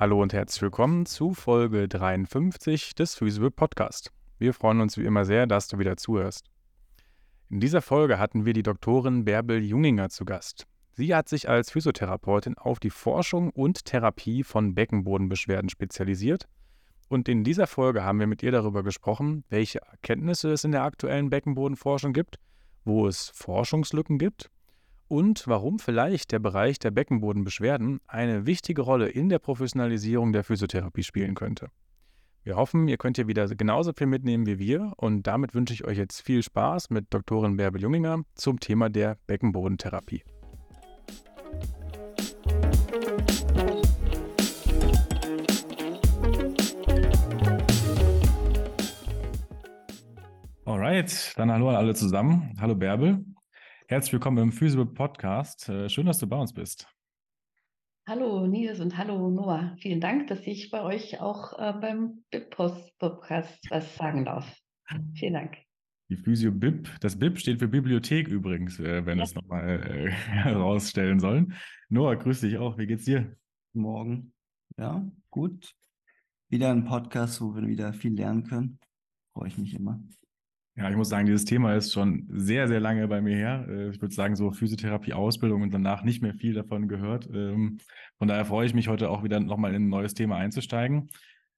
Hallo und herzlich willkommen zu Folge 53 des Physical Podcast. Wir freuen uns wie immer sehr, dass du wieder zuhörst. In dieser Folge hatten wir die Doktorin Bärbel Junginger zu Gast. Sie hat sich als Physiotherapeutin auf die Forschung und Therapie von Beckenbodenbeschwerden spezialisiert. Und in dieser Folge haben wir mit ihr darüber gesprochen, welche Erkenntnisse es in der aktuellen Beckenbodenforschung gibt, wo es Forschungslücken gibt und warum vielleicht der Bereich der Beckenbodenbeschwerden eine wichtige Rolle in der Professionalisierung der Physiotherapie spielen könnte. Wir hoffen, ihr könnt hier wieder genauso viel mitnehmen wie wir und damit wünsche ich euch jetzt viel Spaß mit Doktorin Bärbel Junginger zum Thema der Beckenbodentherapie. Alright, dann hallo an alle zusammen. Hallo Bärbel. Herzlich willkommen im Physical Podcast. Äh, schön, dass du bei uns bist. Hallo Nils und hallo Noah. Vielen Dank, dass ich bei euch auch äh, beim BIP-Podcast was sagen darf. Vielen Dank. Die Physio BIP, das BIP steht für Bibliothek übrigens, äh, wenn ja. es nochmal äh, herausstellen sollen. Noah, grüß dich auch. Wie geht's dir? Morgen. Ja, gut. Wieder ein Podcast, wo wir wieder viel lernen können. Freue ich mich immer. Ja, ich muss sagen, dieses Thema ist schon sehr, sehr lange bei mir her. Äh, ich würde sagen, so Physiotherapie-Ausbildung und danach nicht mehr viel davon gehört. Ähm, von daher freue ich mich heute auch wieder nochmal in ein neues Thema einzusteigen.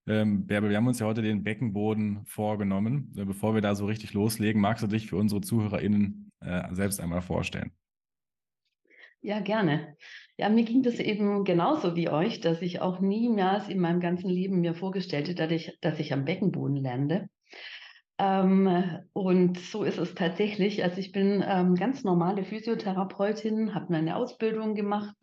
Ähm, Bärbel, wir haben uns ja heute den Beckenboden vorgenommen. Äh, bevor wir da so richtig loslegen, magst du dich für unsere ZuhörerInnen äh, selbst einmal vorstellen? Ja, gerne. Ja, mir ging das eben genauso wie euch, dass ich auch niemals in meinem ganzen Leben mir vorgestellt hätte, dass ich, dass ich am Beckenboden lande. Ähm, und so ist es tatsächlich. Also ich bin ähm, ganz normale Physiotherapeutin, habe meine Ausbildung gemacht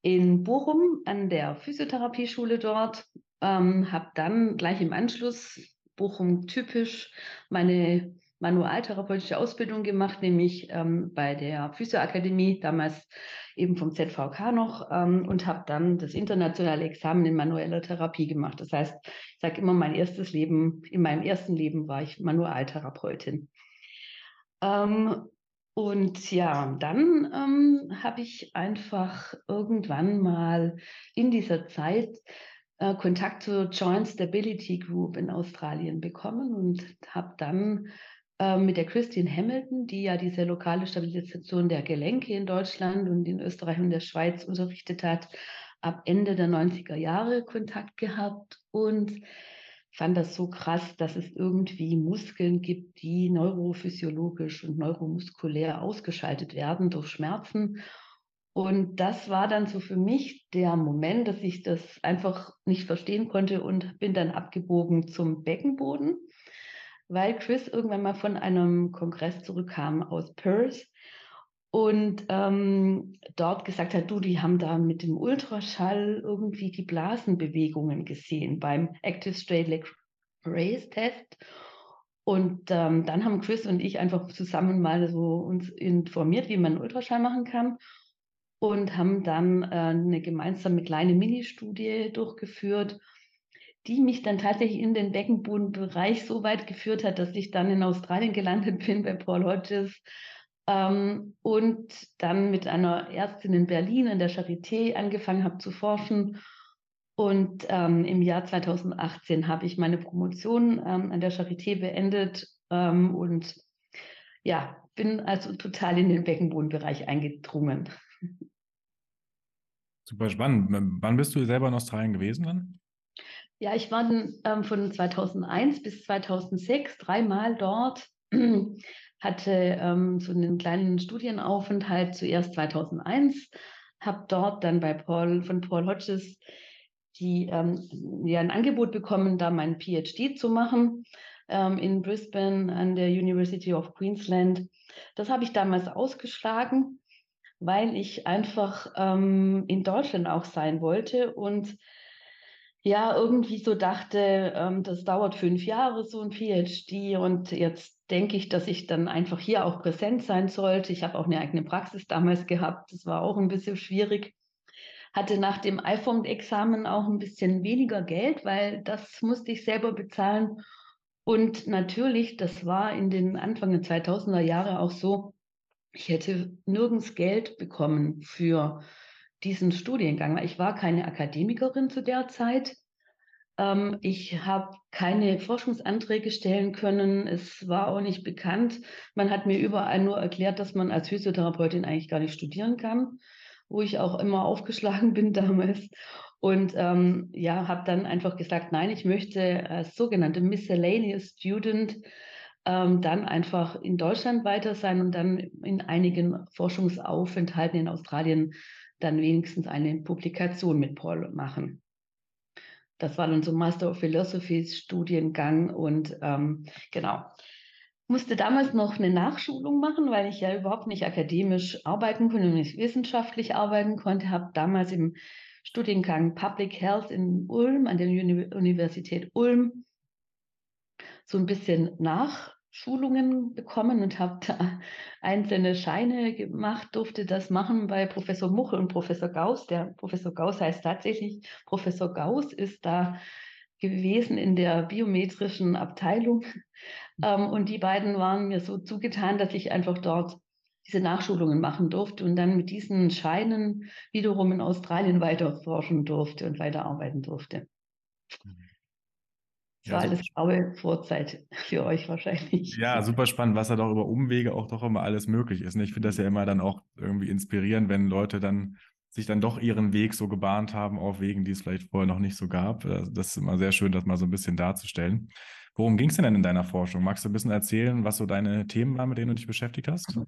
in Bochum an der Physiotherapieschule dort, ähm, habe dann gleich im Anschluss Bochum typisch meine manualtherapeutische Ausbildung gemacht, nämlich ähm, bei der Physioakademie, damals eben vom ZVK noch, ähm, und habe dann das internationale Examen in manueller Therapie gemacht. Das heißt, sage immer, mein erstes Leben, in meinem ersten Leben war ich Manualtherapeutin. Ähm, und ja, dann ähm, habe ich einfach irgendwann mal in dieser Zeit äh, Kontakt zur Joint Stability Group in Australien bekommen und habe dann ähm, mit der Christine Hamilton, die ja diese lokale Stabilisation der Gelenke in Deutschland und in Österreich und der Schweiz unterrichtet hat, ab Ende der 90er Jahre Kontakt gehabt und fand das so krass, dass es irgendwie Muskeln gibt, die neurophysiologisch und neuromuskulär ausgeschaltet werden durch Schmerzen. Und das war dann so für mich der Moment, dass ich das einfach nicht verstehen konnte und bin dann abgebogen zum Beckenboden weil Chris irgendwann mal von einem Kongress zurückkam aus Perth und ähm, dort gesagt hat, du, die haben da mit dem Ultraschall irgendwie die Blasenbewegungen gesehen beim Active Straight Leg Race Test. Und ähm, dann haben Chris und ich einfach zusammen mal so uns informiert, wie man Ultraschall machen kann und haben dann äh, eine gemeinsame kleine Mini-Studie durchgeführt die mich dann tatsächlich in den Beckenbodenbereich so weit geführt hat, dass ich dann in Australien gelandet bin bei Paul Hodges und dann mit einer Ärztin in Berlin in der Charité angefangen habe zu forschen. Und ähm, im Jahr 2018 habe ich meine Promotion ähm, an der Charité beendet ähm, und ja, bin also total in den Beckenbodenbereich eingedrungen. Super spannend. Wann bist du selber in Australien gewesen dann? Ja, ich war ähm, von 2001 bis 2006 dreimal dort, hatte ähm, so einen kleinen Studienaufenthalt zuerst 2001, habe dort dann bei Paul von Paul Hodges die, ähm, ja, ein Angebot bekommen, da mein PhD zu machen ähm, in Brisbane an der University of Queensland. Das habe ich damals ausgeschlagen, weil ich einfach ähm, in Deutschland auch sein wollte und ja irgendwie so dachte, ähm, das dauert fünf Jahre, so ein PhD. Und jetzt denke ich, dass ich dann einfach hier auch präsent sein sollte. Ich habe auch eine eigene Praxis damals gehabt. Das war auch ein bisschen schwierig. Hatte nach dem iPhone-Examen auch ein bisschen weniger Geld, weil das musste ich selber bezahlen. Und natürlich, das war in den Anfang der 2000er Jahre auch so, ich hätte nirgends Geld bekommen für diesen Studiengang. Ich war keine Akademikerin zu der Zeit. Ähm, ich habe keine Forschungsanträge stellen können. Es war auch nicht bekannt. Man hat mir überall nur erklärt, dass man als Physiotherapeutin eigentlich gar nicht studieren kann, wo ich auch immer aufgeschlagen bin damals. Und ähm, ja, habe dann einfach gesagt, nein, ich möchte als sogenannte Miscellaneous Student ähm, dann einfach in Deutschland weiter sein und dann in einigen Forschungsaufenthalten in Australien dann wenigstens eine Publikation mit Paul machen. Das war dann so Master of Philosophy Studiengang und ähm, genau. Musste damals noch eine Nachschulung machen, weil ich ja überhaupt nicht akademisch arbeiten konnte, nicht wissenschaftlich arbeiten konnte. Habe damals im Studiengang Public Health in Ulm an der Uni Universität Ulm so ein bisschen nach Schulungen bekommen und habe da einzelne Scheine gemacht, durfte das machen bei Professor Muchel und Professor Gauss. Der Professor Gauss heißt tatsächlich Professor Gauss, ist da gewesen in der biometrischen Abteilung. Ähm, und die beiden waren mir so zugetan, dass ich einfach dort diese Nachschulungen machen durfte und dann mit diesen Scheinen wiederum in Australien weiter forschen durfte und weiterarbeiten durfte. Mhm. Das war alles graue Vorzeit für euch wahrscheinlich. Ja, super spannend, was da doch über Umwege auch doch immer alles möglich ist. Ich finde das ja immer dann auch irgendwie inspirierend, wenn Leute dann sich dann doch ihren Weg so gebahnt haben auf Wegen, die es vielleicht vorher noch nicht so gab. Das ist immer sehr schön, das mal so ein bisschen darzustellen. Worum ging es denn in deiner Forschung? Magst du ein bisschen erzählen, was so deine Themen waren, mit denen du dich beschäftigt hast?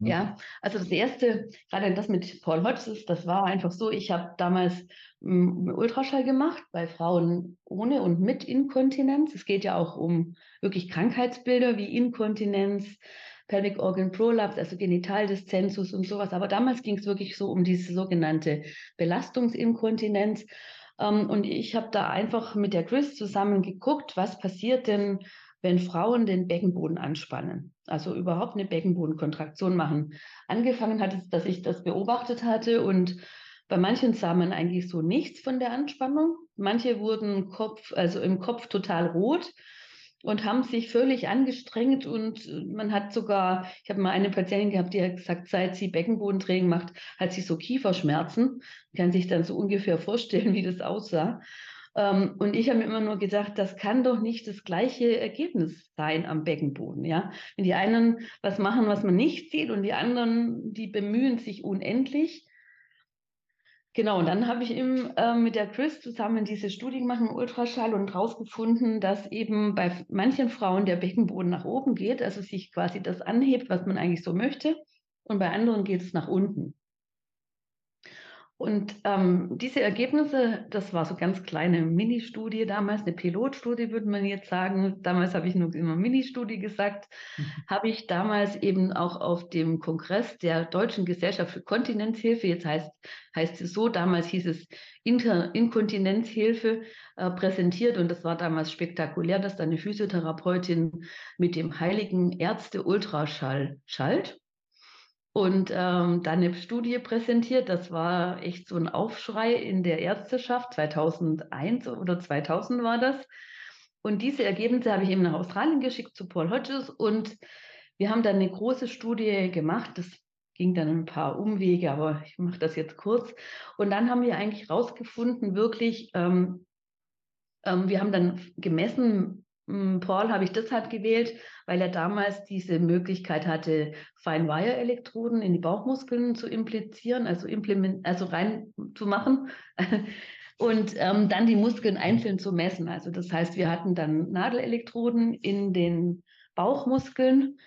Mhm. Ja, also das erste, gerade das mit Paul Hodges, das war einfach so, ich habe damals hm, Ultraschall gemacht bei Frauen ohne und mit Inkontinenz. Es geht ja auch um wirklich Krankheitsbilder wie Inkontinenz, Pelvic Organ Prolapse, also Genitaldiszensus und sowas. Aber damals ging es wirklich so um diese sogenannte Belastungsinkontinenz. Ähm, und ich habe da einfach mit der Chris zusammen geguckt, was passiert denn, wenn Frauen den Beckenboden anspannen, also überhaupt eine Beckenbodenkontraktion machen. Angefangen hat es, dass ich das beobachtet hatte und bei manchen sah man eigentlich so nichts von der Anspannung. Manche wurden Kopf, also im Kopf total rot und haben sich völlig angestrengt und man hat sogar, ich habe mal eine Patientin gehabt, die hat gesagt, seit sie Beckenbodentraining macht, hat sie so Kieferschmerzen. Man kann sich dann so ungefähr vorstellen, wie das aussah. Ähm, und ich habe mir immer nur gedacht, das kann doch nicht das gleiche Ergebnis sein am Beckenboden. Ja? Wenn die einen was machen, was man nicht sieht und die anderen, die bemühen sich unendlich. Genau, und dann habe ich eben äh, mit der Chris zusammen diese Studie gemacht im Ultraschall und herausgefunden, dass eben bei manchen Frauen der Beckenboden nach oben geht, also sich quasi das anhebt, was man eigentlich so möchte, und bei anderen geht es nach unten. Und ähm, diese Ergebnisse, das war so ganz kleine Mini-Studie damals, eine Pilotstudie würde man jetzt sagen. Damals habe ich nur immer Mini-Studie gesagt. Mhm. Habe ich damals eben auch auf dem Kongress der Deutschen Gesellschaft für Kontinenzhilfe, jetzt heißt, heißt es so, damals hieß es Inter Inkontinenzhilfe, äh, präsentiert. Und das war damals spektakulär, dass da eine Physiotherapeutin mit dem heiligen Ärzte-Ultraschall schallt und ähm, dann eine Studie präsentiert. Das war echt so ein Aufschrei in der Ärzteschaft. 2001 oder 2000 war das. Und diese Ergebnisse habe ich eben nach Australien geschickt zu Paul Hodges und wir haben dann eine große Studie gemacht. Das ging dann ein paar Umwege, aber ich mache das jetzt kurz. Und dann haben wir eigentlich rausgefunden, wirklich, ähm, ähm, wir haben dann gemessen, Paul habe ich deshalb gewählt, weil er damals diese Möglichkeit hatte, Fine-Wire-Elektroden in die Bauchmuskeln zu implizieren, also, implement, also rein und ähm, dann die Muskeln einzeln zu messen. Also das heißt, wir hatten dann Nadelelektroden in den Bauchmuskeln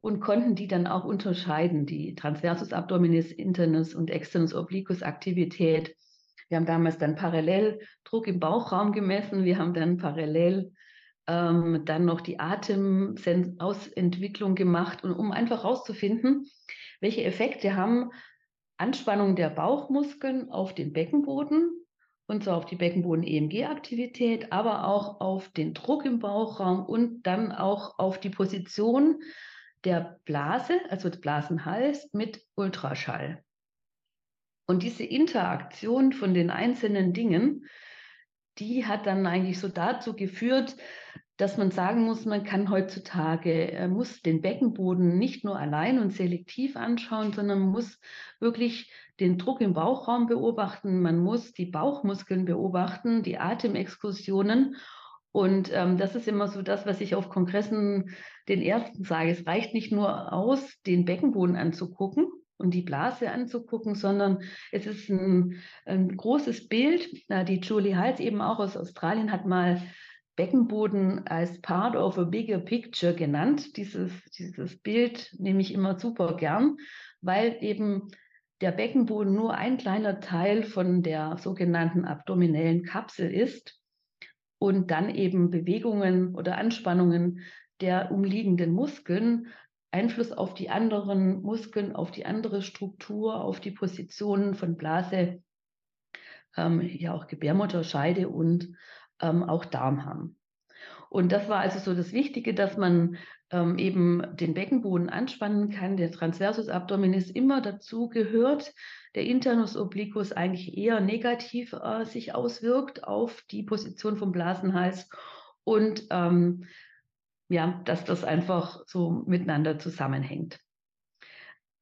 und konnten die dann auch unterscheiden, die Transversus Abdominis, Internus und Externus Obliquus Aktivität. Wir haben damals dann parallel Druck im Bauchraum gemessen. Wir haben dann parallel ähm, dann noch die Atemausentwicklung gemacht, und, um einfach herauszufinden, welche Effekte haben Anspannung der Bauchmuskeln auf den Beckenboden und zwar auf die Beckenboden-EMG-Aktivität, aber auch auf den Druck im Bauchraum und dann auch auf die Position der Blase, also des Blasenhals mit Ultraschall. Und diese Interaktion von den einzelnen Dingen, die hat dann eigentlich so dazu geführt, dass man sagen muss, man kann heutzutage, äh, muss den Beckenboden nicht nur allein und selektiv anschauen, sondern muss wirklich den Druck im Bauchraum beobachten, man muss die Bauchmuskeln beobachten, die Atemexkursionen. Und ähm, das ist immer so das, was ich auf Kongressen den ersten sage. Es reicht nicht nur aus, den Beckenboden anzugucken, und die Blase anzugucken, sondern es ist ein, ein großes Bild. Die Julie Hals eben auch aus Australien hat mal Beckenboden als part of a bigger picture genannt. Dieses, dieses Bild nehme ich immer super gern, weil eben der Beckenboden nur ein kleiner Teil von der sogenannten abdominellen Kapsel ist und dann eben Bewegungen oder Anspannungen der umliegenden Muskeln Einfluss auf die anderen Muskeln, auf die andere Struktur, auf die Positionen von Blase, ähm, ja auch Gebärmutter, Scheide und ähm, auch Darm haben. Und das war also so das Wichtige, dass man ähm, eben den Beckenboden anspannen kann. Der Transversus Abdominis immer dazu gehört. Der Internus obliquus eigentlich eher negativ äh, sich auswirkt auf die Position vom Blasenhals. Und ähm, ja, dass das einfach so miteinander zusammenhängt.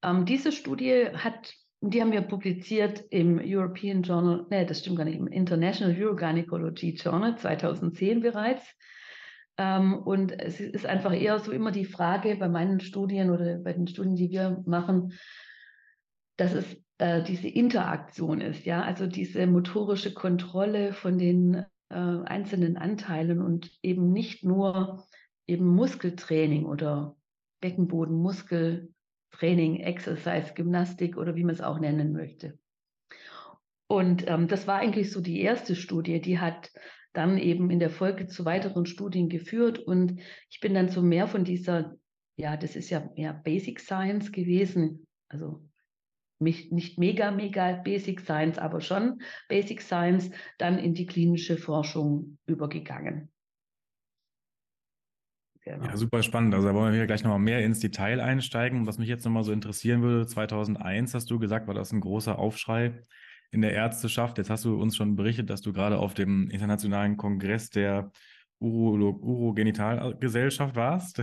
Ähm, diese Studie hat, die haben wir publiziert im European Journal, nee, das stimmt gar nicht, im International Urogynecology Journal 2010 bereits. Ähm, und es ist einfach eher so immer die Frage bei meinen Studien oder bei den Studien, die wir machen, dass es äh, diese Interaktion ist, ja, also diese motorische Kontrolle von den äh, einzelnen Anteilen und eben nicht nur eben Muskeltraining oder Beckenbodenmuskeltraining, Exercise, Gymnastik oder wie man es auch nennen möchte. Und ähm, das war eigentlich so die erste Studie, die hat dann eben in der Folge zu weiteren Studien geführt und ich bin dann so mehr von dieser, ja, das ist ja mehr Basic Science gewesen, also nicht mega, mega Basic Science, aber schon Basic Science, dann in die klinische Forschung übergegangen. Genau. Ja, super spannend. Also da wollen wir gleich nochmal mehr ins Detail einsteigen. Was mich jetzt nochmal so interessieren würde, 2001 hast du gesagt, war das ein großer Aufschrei in der Ärzteschaft. Jetzt hast du uns schon berichtet, dass du gerade auf dem internationalen Kongress der Uro Urogenitalgesellschaft warst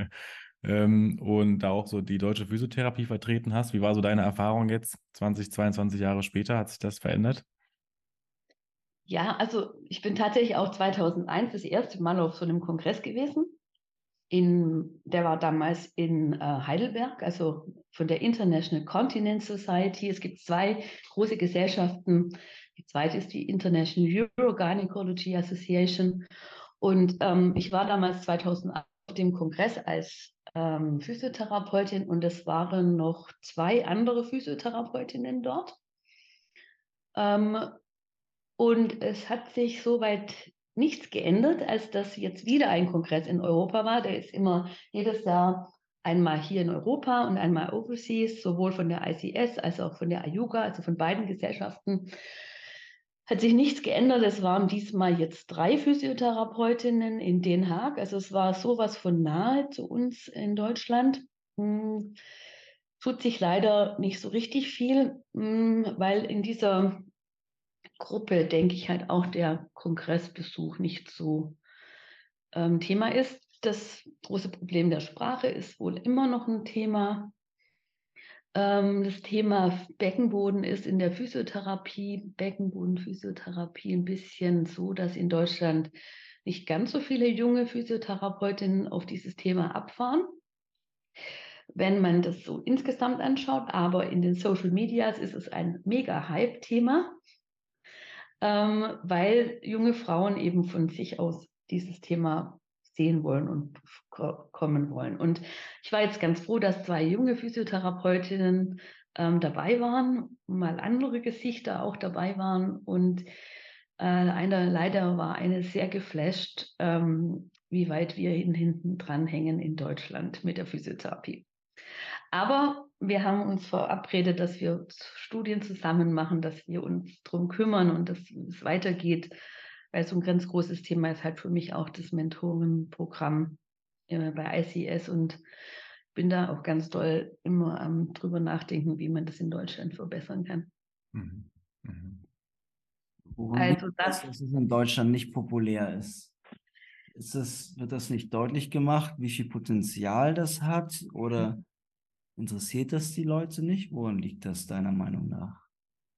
ähm, und da auch so die deutsche Physiotherapie vertreten hast. Wie war so deine Erfahrung jetzt, 20, 22 Jahre später? Hat sich das verändert? Ja, also ich bin tatsächlich auch 2001 das erste Mal auf so einem Kongress gewesen in, der war damals in äh, Heidelberg, also von der International Continent Society. Es gibt zwei große Gesellschaften. Die zweite ist die International Urogynecology Association. Und ähm, ich war damals 2008 auf dem Kongress als ähm, Physiotherapeutin und es waren noch zwei andere Physiotherapeutinnen dort. Ähm, und es hat sich soweit nichts geändert, als dass jetzt wieder ein Kongress in Europa war. Der ist immer jedes Jahr einmal hier in Europa und einmal overseas, sowohl von der ICS als auch von der IUGA, also von beiden Gesellschaften. Hat sich nichts geändert. Es waren diesmal jetzt drei Physiotherapeutinnen in Den Haag. Also es war sowas von nahe zu uns in Deutschland. Hm, tut sich leider nicht so richtig viel, hm, weil in dieser Gruppe, denke ich, halt auch der Kongressbesuch nicht so ähm, Thema ist. Das große Problem der Sprache ist wohl immer noch ein Thema. Ähm, das Thema Beckenboden ist in der Physiotherapie, Beckenbodenphysiotherapie ein bisschen so, dass in Deutschland nicht ganz so viele junge Physiotherapeutinnen auf dieses Thema abfahren wenn man das so insgesamt anschaut. Aber in den Social Medias ist es ein mega Hype-Thema ähm, weil junge Frauen eben von sich aus dieses Thema sehen wollen und kommen wollen. Und ich war jetzt ganz froh, dass zwei junge Physiotherapeutinnen ähm, dabei waren, mal andere Gesichter auch dabei waren. Und äh, einer leider war eine sehr geflasht, ähm, wie weit wir hinten dran hängen in Deutschland mit der Physiotherapie. Aber wir haben uns verabredet, dass wir Studien zusammen machen, dass wir uns darum kümmern und dass es weitergeht. Weil so ein ganz großes Thema ist halt für mich auch das Mentorenprogramm äh, bei ICS und bin da auch ganz doll immer am drüber nachdenken, wie man das in Deutschland verbessern kann. Mhm. Mhm. also das, dass es in Deutschland nicht populär ist. ist das, wird das nicht deutlich gemacht, wie viel Potenzial das hat? Oder interessiert das die Leute nicht? Woran liegt das deiner Meinung nach?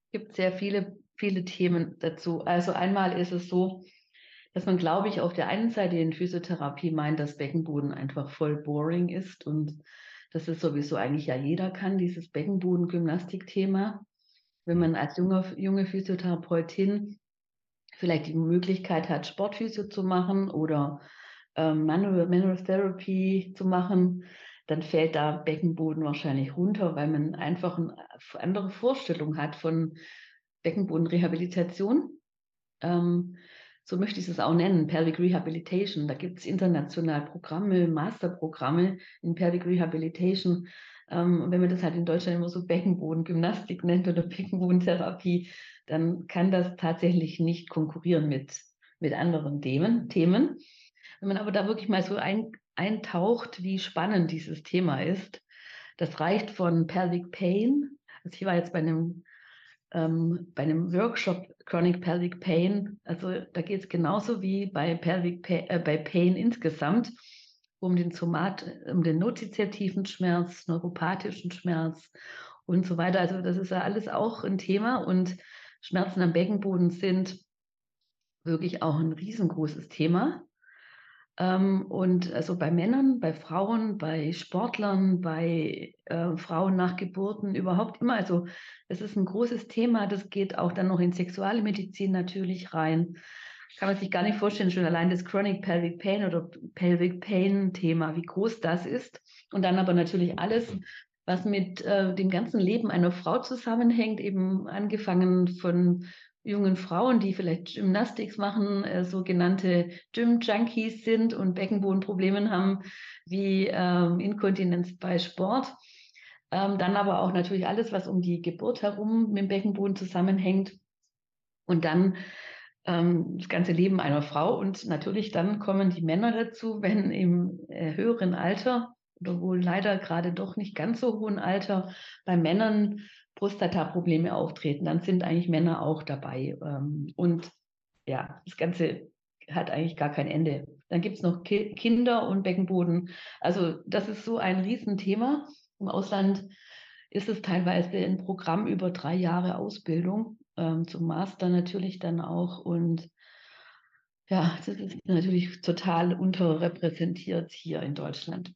Es gibt sehr viele, viele Themen dazu. Also einmal ist es so, dass man, glaube ich, auf der einen Seite in Physiotherapie meint, dass Beckenboden einfach voll boring ist und das ist sowieso eigentlich ja jeder kann, dieses Beckenboden-Gymnastik-Thema. Wenn man als junge, junge Physiotherapeutin vielleicht die Möglichkeit hat, Sportphysio zu machen oder ähm, Manual, Manual Therapy zu machen, dann fällt da Beckenboden wahrscheinlich runter, weil man einfach eine andere Vorstellung hat von Beckenbodenrehabilitation. Ähm, so möchte ich es auch nennen, Pelvic Rehabilitation. Da gibt es international Programme, Masterprogramme in Pelvic Rehabilitation. Ähm, wenn man das halt in Deutschland immer so Beckenbodengymnastik nennt oder Beckenbodentherapie, dann kann das tatsächlich nicht konkurrieren mit, mit anderen Themen, Themen. Wenn man aber da wirklich mal so ein, eintaucht, wie spannend dieses Thema ist, das reicht von Pelvic Pain. Also ich war jetzt bei einem ähm, bei einem Workshop Chronic Pelvic Pain, also da geht es genauso wie bei Pelvic Pain, äh, bei Pain insgesamt um den Somat, um den noziziertiven Schmerz, neuropathischen Schmerz und so weiter. Also das ist ja alles auch ein Thema und Schmerzen am Beckenboden sind wirklich auch ein riesengroßes Thema. Ähm, und also bei Männern, bei Frauen, bei Sportlern, bei äh, Frauen nach Geburten, überhaupt immer. Also es ist ein großes Thema. Das geht auch dann noch in Sexualmedizin natürlich rein. Kann man sich gar nicht vorstellen, schon allein das Chronic Pelvic Pain oder Pelvic Pain Thema, wie groß das ist. Und dann aber natürlich alles, was mit äh, dem ganzen Leben einer Frau zusammenhängt, eben angefangen von jungen Frauen, die vielleicht Gymnastics machen, äh, sogenannte Gym-Junkies sind und Beckenbodenprobleme haben, wie ähm, Inkontinenz bei Sport. Ähm, dann aber auch natürlich alles, was um die Geburt herum mit dem Beckenboden zusammenhängt. Und dann ähm, das ganze Leben einer Frau. Und natürlich dann kommen die Männer dazu, wenn im äh, höheren Alter oder wohl leider gerade doch nicht ganz so hohen Alter bei Männern Prostata-Probleme auftreten, dann sind eigentlich Männer auch dabei. Ähm, und ja, das Ganze hat eigentlich gar kein Ende. Dann gibt es noch Ki Kinder und Beckenboden. Also das ist so ein Riesenthema. Im Ausland ist es teilweise ein Programm über drei Jahre Ausbildung, ähm, zum Master natürlich dann auch. Und ja, das ist natürlich total unterrepräsentiert hier in Deutschland.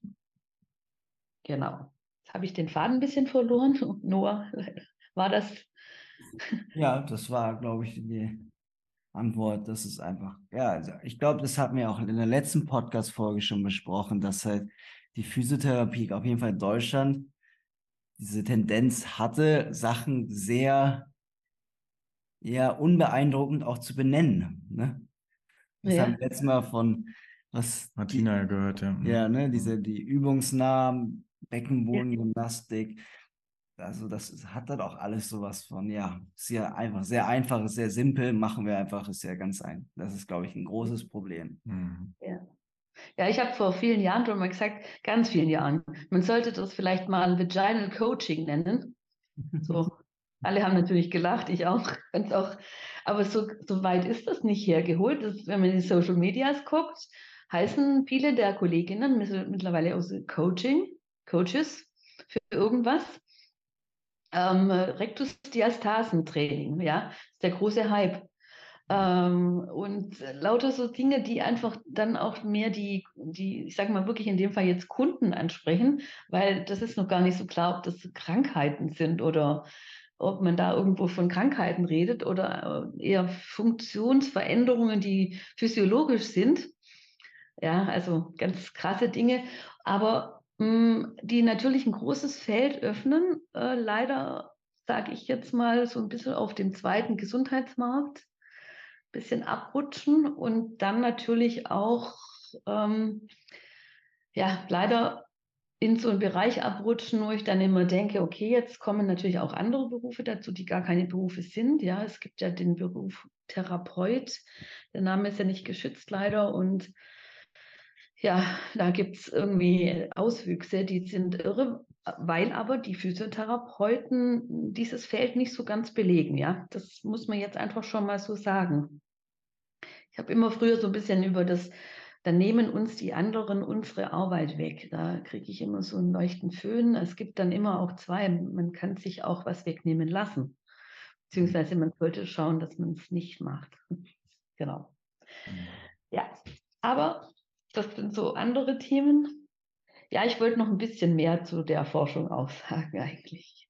Genau habe ich den Faden ein bisschen verloren. Noah, war das? Ja, das war, glaube ich, die Antwort. Das ist einfach, ja, also ich glaube, das hatten wir auch in der letzten Podcast-Folge schon besprochen, dass halt die Physiotherapie auf jeden Fall in Deutschland diese Tendenz hatte, Sachen sehr ja, unbeeindruckend auch zu benennen. Ne? Das ja. haben wir letztes Mal von was Martina die, gehört, ja. Ja, ne, diese die Übungsnamen, Beckenbodengymnastik. Also das hat dann auch alles sowas von, ja, sehr einfach, sehr einfach, sehr simpel, machen wir einfach, ist ja ganz ein. Das ist, glaube ich, ein großes Problem. Mhm. Ja. Ja, ich habe vor vielen Jahren schon mal gesagt, ganz vielen Jahren, man sollte das vielleicht mal Vaginal Coaching nennen. So, alle haben natürlich gelacht, ich auch, auch. Aber so, so weit ist das nicht hergeholt. Das, wenn man in die Social Medias guckt, heißen viele der Kolleginnen mittlerweile aus Coaching. Coaches für irgendwas. Ähm, Rektusdiastasentraining, ja, ist der große Hype. Ähm, und lauter so Dinge, die einfach dann auch mehr die, die, ich sage mal wirklich in dem Fall jetzt Kunden ansprechen, weil das ist noch gar nicht so klar, ob das Krankheiten sind oder ob man da irgendwo von Krankheiten redet oder äh, eher Funktionsveränderungen, die physiologisch sind. Ja, also ganz krasse Dinge. Aber die natürlich ein großes Feld öffnen. Äh, leider sage ich jetzt mal so ein bisschen auf den zweiten Gesundheitsmarkt, ein bisschen abrutschen und dann natürlich auch, ähm, ja, leider in so einen Bereich abrutschen, wo ich dann immer denke, okay, jetzt kommen natürlich auch andere Berufe dazu, die gar keine Berufe sind. Ja, es gibt ja den Beruf Therapeut. Der Name ist ja nicht geschützt leider und ja, da gibt es irgendwie Auswüchse, die sind irre, weil aber die Physiotherapeuten dieses Feld nicht so ganz belegen. Ja, das muss man jetzt einfach schon mal so sagen. Ich habe immer früher so ein bisschen über das dann nehmen uns die anderen unsere Arbeit weg. Da kriege ich immer so einen leuchten Föhn. Es gibt dann immer auch zwei. Man kann sich auch was wegnehmen lassen. Beziehungsweise man sollte schauen, dass man es nicht macht. genau. Mhm. Ja, aber das sind so andere Themen. Ja, ich wollte noch ein bisschen mehr zu der Forschung auch sagen eigentlich.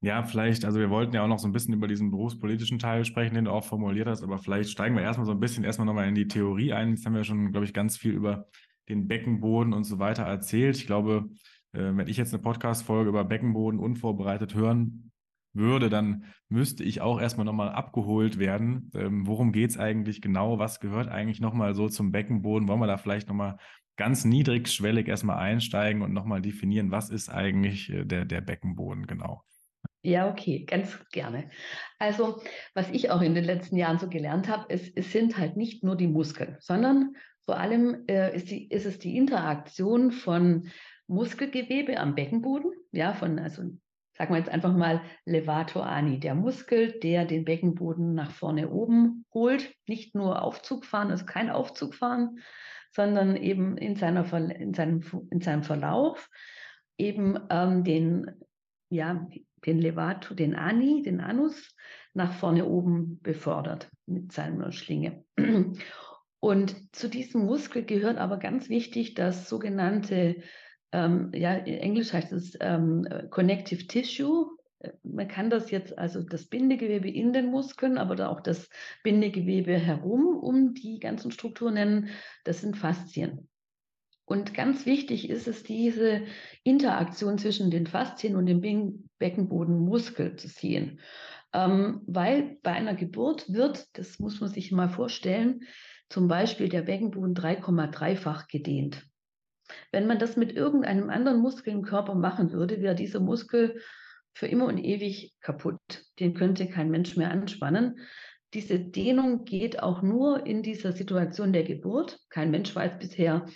Ja, vielleicht, also wir wollten ja auch noch so ein bisschen über diesen berufspolitischen Teil sprechen, den du auch formuliert hast, aber vielleicht steigen wir erstmal so ein bisschen erstmal nochmal in die Theorie ein. Jetzt haben wir schon, glaube ich, ganz viel über den Beckenboden und so weiter erzählt. Ich glaube, äh, wenn ich jetzt eine Podcast-Folge über Beckenboden unvorbereitet hören würde, dann müsste ich auch erstmal nochmal abgeholt werden. Ähm, worum geht es eigentlich genau? Was gehört eigentlich nochmal so zum Beckenboden? Wollen wir da vielleicht nochmal ganz niedrigschwellig erstmal einsteigen und nochmal definieren, was ist eigentlich äh, der, der Beckenboden genau? Ja, okay, ganz gerne. Also, was ich auch in den letzten Jahren so gelernt habe, es, es sind halt nicht nur die Muskeln, sondern vor allem äh, ist, die, ist es die Interaktion von Muskelgewebe am Beckenboden, ja, von, also sagen wir jetzt einfach mal Levator ani, der Muskel, der den Beckenboden nach vorne oben holt, nicht nur Aufzug fahren, also kein Aufzug fahren, sondern eben in, seiner, in, seinem, in seinem Verlauf eben ähm, den, ja, den Levator, den Ani, den Anus nach vorne oben befördert mit seiner Schlinge. Und zu diesem Muskel gehört aber ganz wichtig das sogenannte, ähm, ja, in Englisch heißt es ähm, Connective Tissue. Man kann das jetzt, also das Bindegewebe in den Muskeln, aber auch das Bindegewebe herum um die ganzen Strukturen nennen, das sind Faszien. Und ganz wichtig ist es, diese Interaktion zwischen den Faszien und dem Beckenbodenmuskel zu sehen. Ähm, weil bei einer Geburt wird, das muss man sich mal vorstellen, zum Beispiel der Beckenboden 3,3-fach gedehnt. Wenn man das mit irgendeinem anderen Muskel im Körper machen würde, wäre dieser Muskel für immer und ewig kaputt. Den könnte kein Mensch mehr anspannen. Diese Dehnung geht auch nur in dieser Situation der Geburt. Kein Mensch weiß bisher,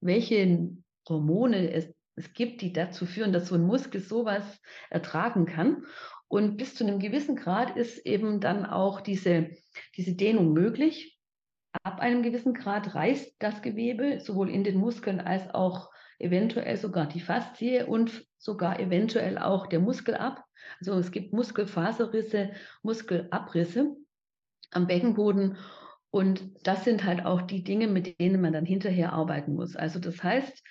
welche Hormone es, es gibt, die dazu führen, dass so ein Muskel sowas ertragen kann. Und bis zu einem gewissen Grad ist eben dann auch diese, diese Dehnung möglich. Ab einem gewissen Grad reißt das Gewebe sowohl in den Muskeln als auch eventuell sogar die Faszie und sogar eventuell auch der Muskel ab. Also es gibt Muskelfaserrisse, Muskelabrisse am Beckenboden und das sind halt auch die Dinge, mit denen man dann hinterher arbeiten muss. Also das heißt,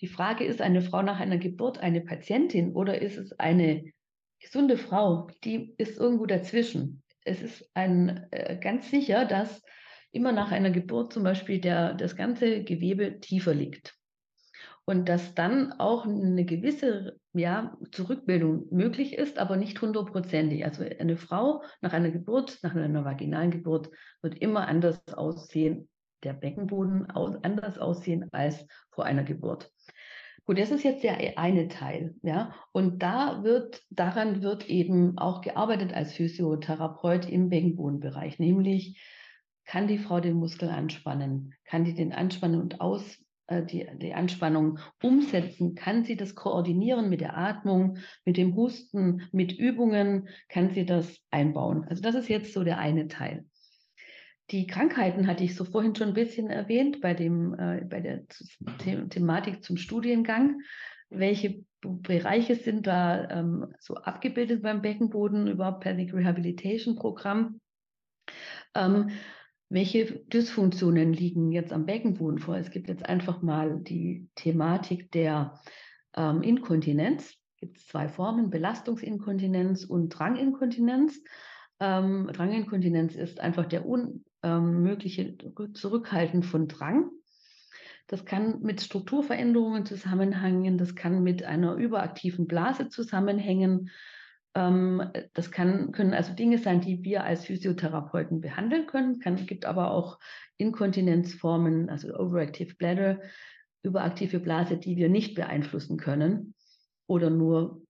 die Frage ist eine Frau nach einer Geburt eine Patientin oder ist es eine gesunde Frau, die ist irgendwo dazwischen. Es ist ein, äh, ganz sicher, dass immer nach einer Geburt zum Beispiel der, das ganze Gewebe tiefer liegt und dass dann auch eine gewisse ja, Zurückbildung möglich ist, aber nicht hundertprozentig. Also eine Frau nach einer Geburt, nach einer vaginalen Geburt, wird immer anders aussehen, der Beckenboden anders aussehen als vor einer Geburt. Gut, das ist jetzt der eine Teil, ja. Und da wird, daran wird eben auch gearbeitet als Physiotherapeut im Beckenbodenbereich, nämlich kann die Frau den Muskel anspannen, kann die den anspannen und aus, äh, die, die Anspannung umsetzen, kann sie das koordinieren mit der Atmung, mit dem Husten, mit Übungen, kann sie das einbauen. Also das ist jetzt so der eine Teil. Die Krankheiten hatte ich so vorhin schon ein bisschen erwähnt bei, dem, äh, bei der The Thematik zum Studiengang. Welche Bereiche sind da ähm, so abgebildet beim Beckenboden, überhaupt Pelvic Rehabilitation Programm? Ähm, welche Dysfunktionen liegen jetzt am Beckenboden vor? Es gibt jetzt einfach mal die Thematik der ähm, Inkontinenz. Es gibt zwei Formen, Belastungsinkontinenz und Dranginkontinenz. Ähm, Dranginkontinenz ist einfach der unmögliche ähm, Zurückhalten von Drang. Das kann mit Strukturveränderungen zusammenhängen, das kann mit einer überaktiven Blase zusammenhängen, das kann, können also Dinge sein, die wir als Physiotherapeuten behandeln können. Es gibt aber auch Inkontinenzformen, also Overactive Bladder, überaktive Blase, die wir nicht beeinflussen können oder nur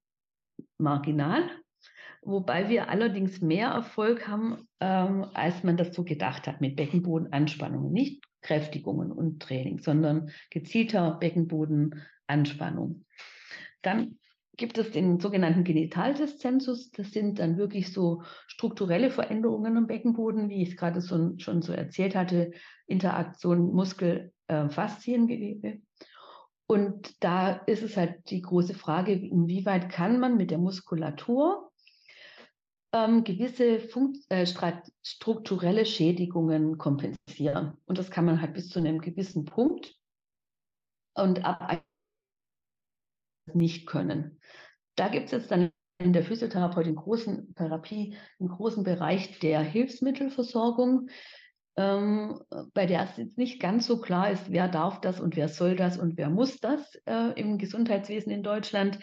marginal. Wobei wir allerdings mehr Erfolg haben, ähm, als man das so gedacht hat mit Beckenbodenanspannungen. Nicht Kräftigungen und Training, sondern gezielter Beckenbodenanspannung. Dann gibt es den sogenannten Genitalszensus. Das sind dann wirklich so strukturelle Veränderungen im Beckenboden, wie ich es gerade so, schon so erzählt hatte, Interaktion Muskel-Fasziengewebe. Äh, und da ist es halt die große Frage, inwieweit kann man mit der Muskulatur ähm, gewisse Funkt äh, strukturelle Schädigungen kompensieren. Und das kann man halt bis zu einem gewissen Punkt und ab nicht können. Da gibt es jetzt dann in der Physiotherapie, in großen Therapie, einen großen Bereich der Hilfsmittelversorgung, ähm, bei der es jetzt nicht ganz so klar ist, wer darf das und wer soll das und wer muss das äh, im Gesundheitswesen in Deutschland.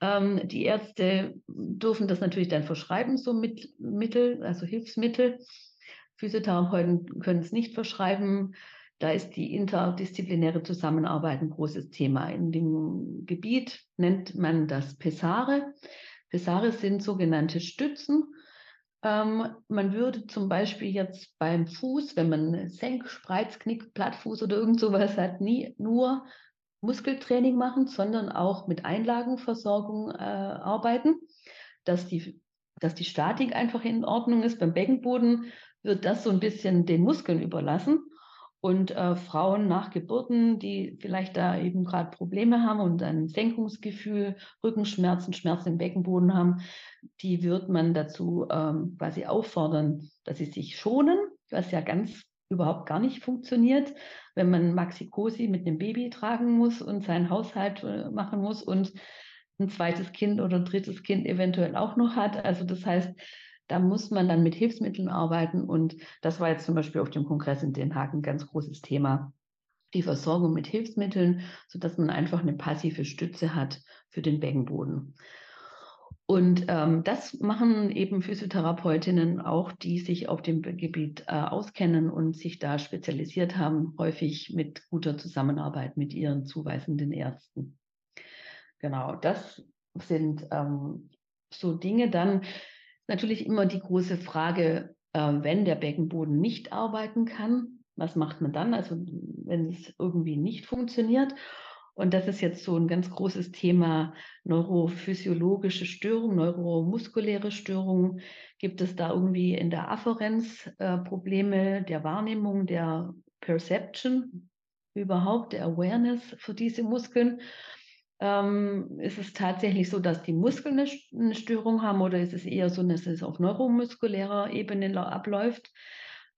Ähm, die Ärzte dürfen das natürlich dann verschreiben, so mit Mittel, also Hilfsmittel. Physiotherapeuten können es nicht verschreiben. Da ist die interdisziplinäre Zusammenarbeit ein großes Thema. In dem Gebiet nennt man das Pessare. Pessare sind sogenannte Stützen. Ähm, man würde zum Beispiel jetzt beim Fuß, wenn man Senk, Spreiz, Knick, Plattfuß oder irgend sowas hat, nie nur Muskeltraining machen, sondern auch mit Einlagenversorgung äh, arbeiten, dass die, dass die Statik einfach in Ordnung ist. Beim Beckenboden wird das so ein bisschen den Muskeln überlassen. Und äh, Frauen nach Geburten, die vielleicht da eben gerade Probleme haben und ein Senkungsgefühl, Rückenschmerzen, Schmerzen im Beckenboden haben, die wird man dazu ähm, quasi auffordern, dass sie sich schonen, was ja ganz überhaupt gar nicht funktioniert, wenn man Maxi-Cosi mit einem Baby tragen muss und seinen Haushalt äh, machen muss und ein zweites Kind oder ein drittes Kind eventuell auch noch hat. Also das heißt, da muss man dann mit Hilfsmitteln arbeiten. Und das war jetzt zum Beispiel auf dem Kongress in Den Haag ein ganz großes Thema. Die Versorgung mit Hilfsmitteln, sodass man einfach eine passive Stütze hat für den Beckenboden. Und ähm, das machen eben Physiotherapeutinnen auch, die sich auf dem Gebiet äh, auskennen und sich da spezialisiert haben, häufig mit guter Zusammenarbeit mit ihren zuweisenden Ärzten. Genau, das sind ähm, so Dinge. Dann natürlich immer die große Frage, äh, wenn der Beckenboden nicht arbeiten kann, was macht man dann? Also wenn es irgendwie nicht funktioniert. Und das ist jetzt so ein ganz großes Thema neurophysiologische Störungen, neuromuskuläre Störungen. Gibt es da irgendwie in der Afferenz äh, Probleme der Wahrnehmung, der Perception überhaupt, der Awareness für diese Muskeln? Ähm, ist es tatsächlich so, dass die Muskeln eine, Störung haben oder ist es eher so, dass es auf neuromuskulärer Ebene abläuft?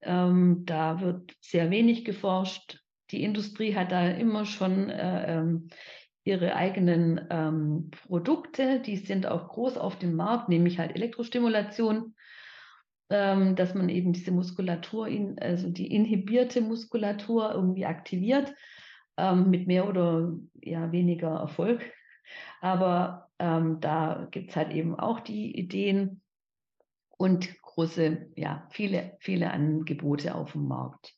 Ähm, da wird sehr wenig geforscht. Die Industrie hat da immer schon äh, ähm, ihre eigenen ähm, Produkte, die sind auch groß auf dem Markt, nämlich halt Elektrostimulation, ähm, dass man eben diese Muskulatur, in, also die inhibierte Muskulatur irgendwie aktiviert ähm, mit mehr oder ja, weniger Erfolg. Aber ähm, da gibt es halt eben auch die Ideen und große, ja, viele, viele Angebote auf dem Markt.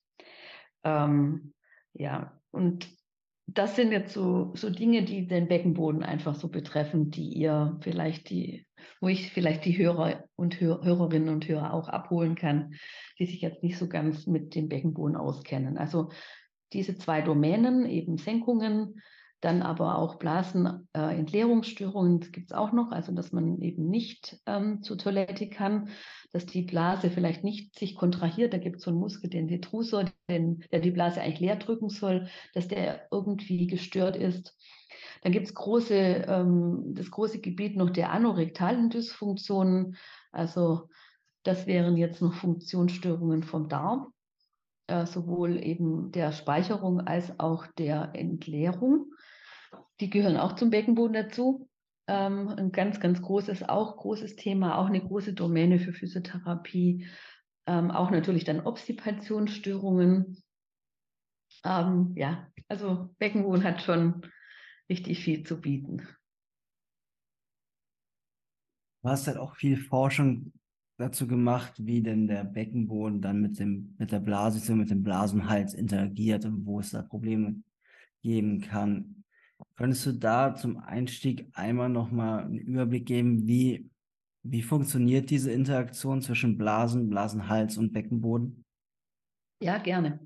Ähm, ja, und das sind jetzt so, so Dinge, die den Beckenboden einfach so betreffen, die ihr vielleicht die, wo ich vielleicht die Hörer und Hör, Hörerinnen und Hörer auch abholen kann, die sich jetzt nicht so ganz mit dem Beckenboden auskennen. Also diese zwei Domänen, eben Senkungen, dann aber auch Blasenentleerungsstörungen, äh, gibt es auch noch, also dass man eben nicht ähm, zur Toilette kann, dass die Blase vielleicht nicht sich kontrahiert, da gibt es so einen Muskel, den Detrusor, den, der die Blase eigentlich leer drücken soll, dass der irgendwie gestört ist. Dann gibt es große, ähm, das große Gebiet noch der anorektalen Dysfunktionen, also das wären jetzt noch Funktionsstörungen vom Darm äh, sowohl eben der Speicherung als auch der Entleerung. Die gehören auch zum Beckenboden dazu. Ähm, ein ganz, ganz großes, auch großes Thema, auch eine große Domäne für Physiotherapie. Ähm, auch natürlich dann Obstipationsstörungen. Ähm, ja, also Beckenboden hat schon richtig viel zu bieten. Du hast halt auch viel Forschung dazu gemacht, wie denn der Beckenboden dann mit dem, mit der Blase, mit dem Blasenhals interagiert und wo es da Probleme geben kann. Könntest du da zum Einstieg einmal nochmal einen Überblick geben, wie, wie funktioniert diese Interaktion zwischen Blasen, Blasenhals und Beckenboden? Ja, gerne.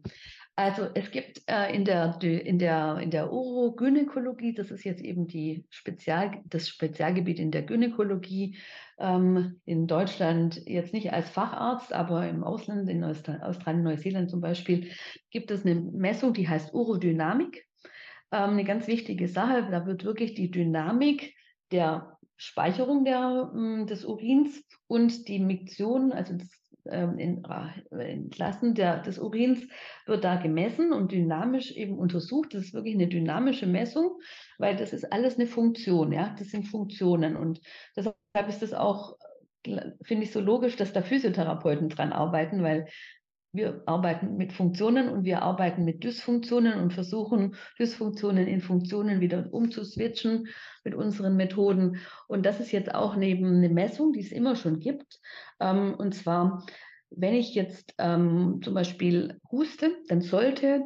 Also es gibt äh, in der, in der, in der Urogynäkologie, das ist jetzt eben die Spezial, das Spezialgebiet in der Gynäkologie, ähm, in Deutschland jetzt nicht als Facharzt, aber im Ausland, in Australien, Neuseeland zum Beispiel, gibt es eine Messung, die heißt Urodynamik. Ähm, eine ganz wichtige Sache, da wird wirklich die Dynamik der Speicherung der, mm, des Urins und die Miktion, also das ähm, in, äh, Entlassen der, des Urins wird da gemessen und dynamisch eben untersucht. Das ist wirklich eine dynamische Messung, weil das ist alles eine Funktion, ja, das sind Funktionen und deshalb ist es auch, finde ich so logisch, dass da Physiotherapeuten dran arbeiten, weil wir arbeiten mit Funktionen und wir arbeiten mit Dysfunktionen und versuchen, Dysfunktionen in Funktionen wieder umzuswitchen mit unseren Methoden. Und das ist jetzt auch neben eine Messung, die es immer schon gibt. Ähm, und zwar, wenn ich jetzt ähm, zum Beispiel huste, dann sollte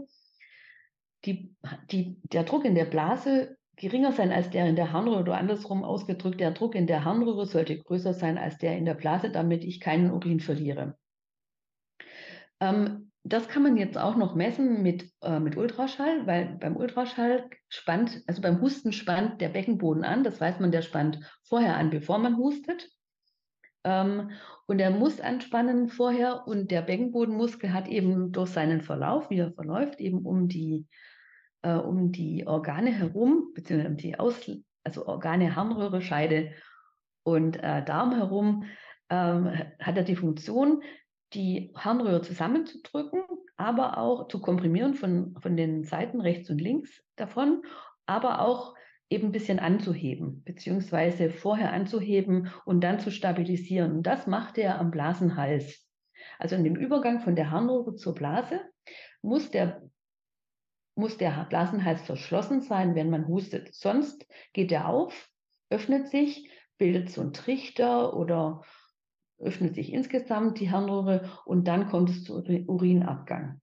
die, die, der Druck in der Blase geringer sein als der in der Harnröhre oder andersrum ausgedrückt, der Druck in der Harnröhre sollte größer sein als der in der Blase, damit ich keinen Urin verliere. Ähm, das kann man jetzt auch noch messen mit, äh, mit Ultraschall, weil beim Ultraschall spannt, also beim Husten spannt der Beckenboden an. Das weiß man, der spannt vorher an, bevor man hustet. Ähm, und er muss anspannen vorher und der Beckenbodenmuskel hat eben durch seinen Verlauf, wie er verläuft, eben um die, äh, um die Organe herum, beziehungsweise um die Aus, also Organe, Harnröhre, Scheide und äh, Darm herum, ähm, hat er die Funktion, die Harnröhre zusammenzudrücken, aber auch zu komprimieren von, von den Seiten rechts und links davon, aber auch eben ein bisschen anzuheben, beziehungsweise vorher anzuheben und dann zu stabilisieren. Und das macht er am Blasenhals. Also in dem Übergang von der Harnröhre zur Blase muss der, muss der Blasenhals verschlossen sein, wenn man hustet. Sonst geht er auf, öffnet sich, bildet so ein Trichter oder öffnet sich insgesamt die Harnröhre und dann kommt es zu Urinabgang.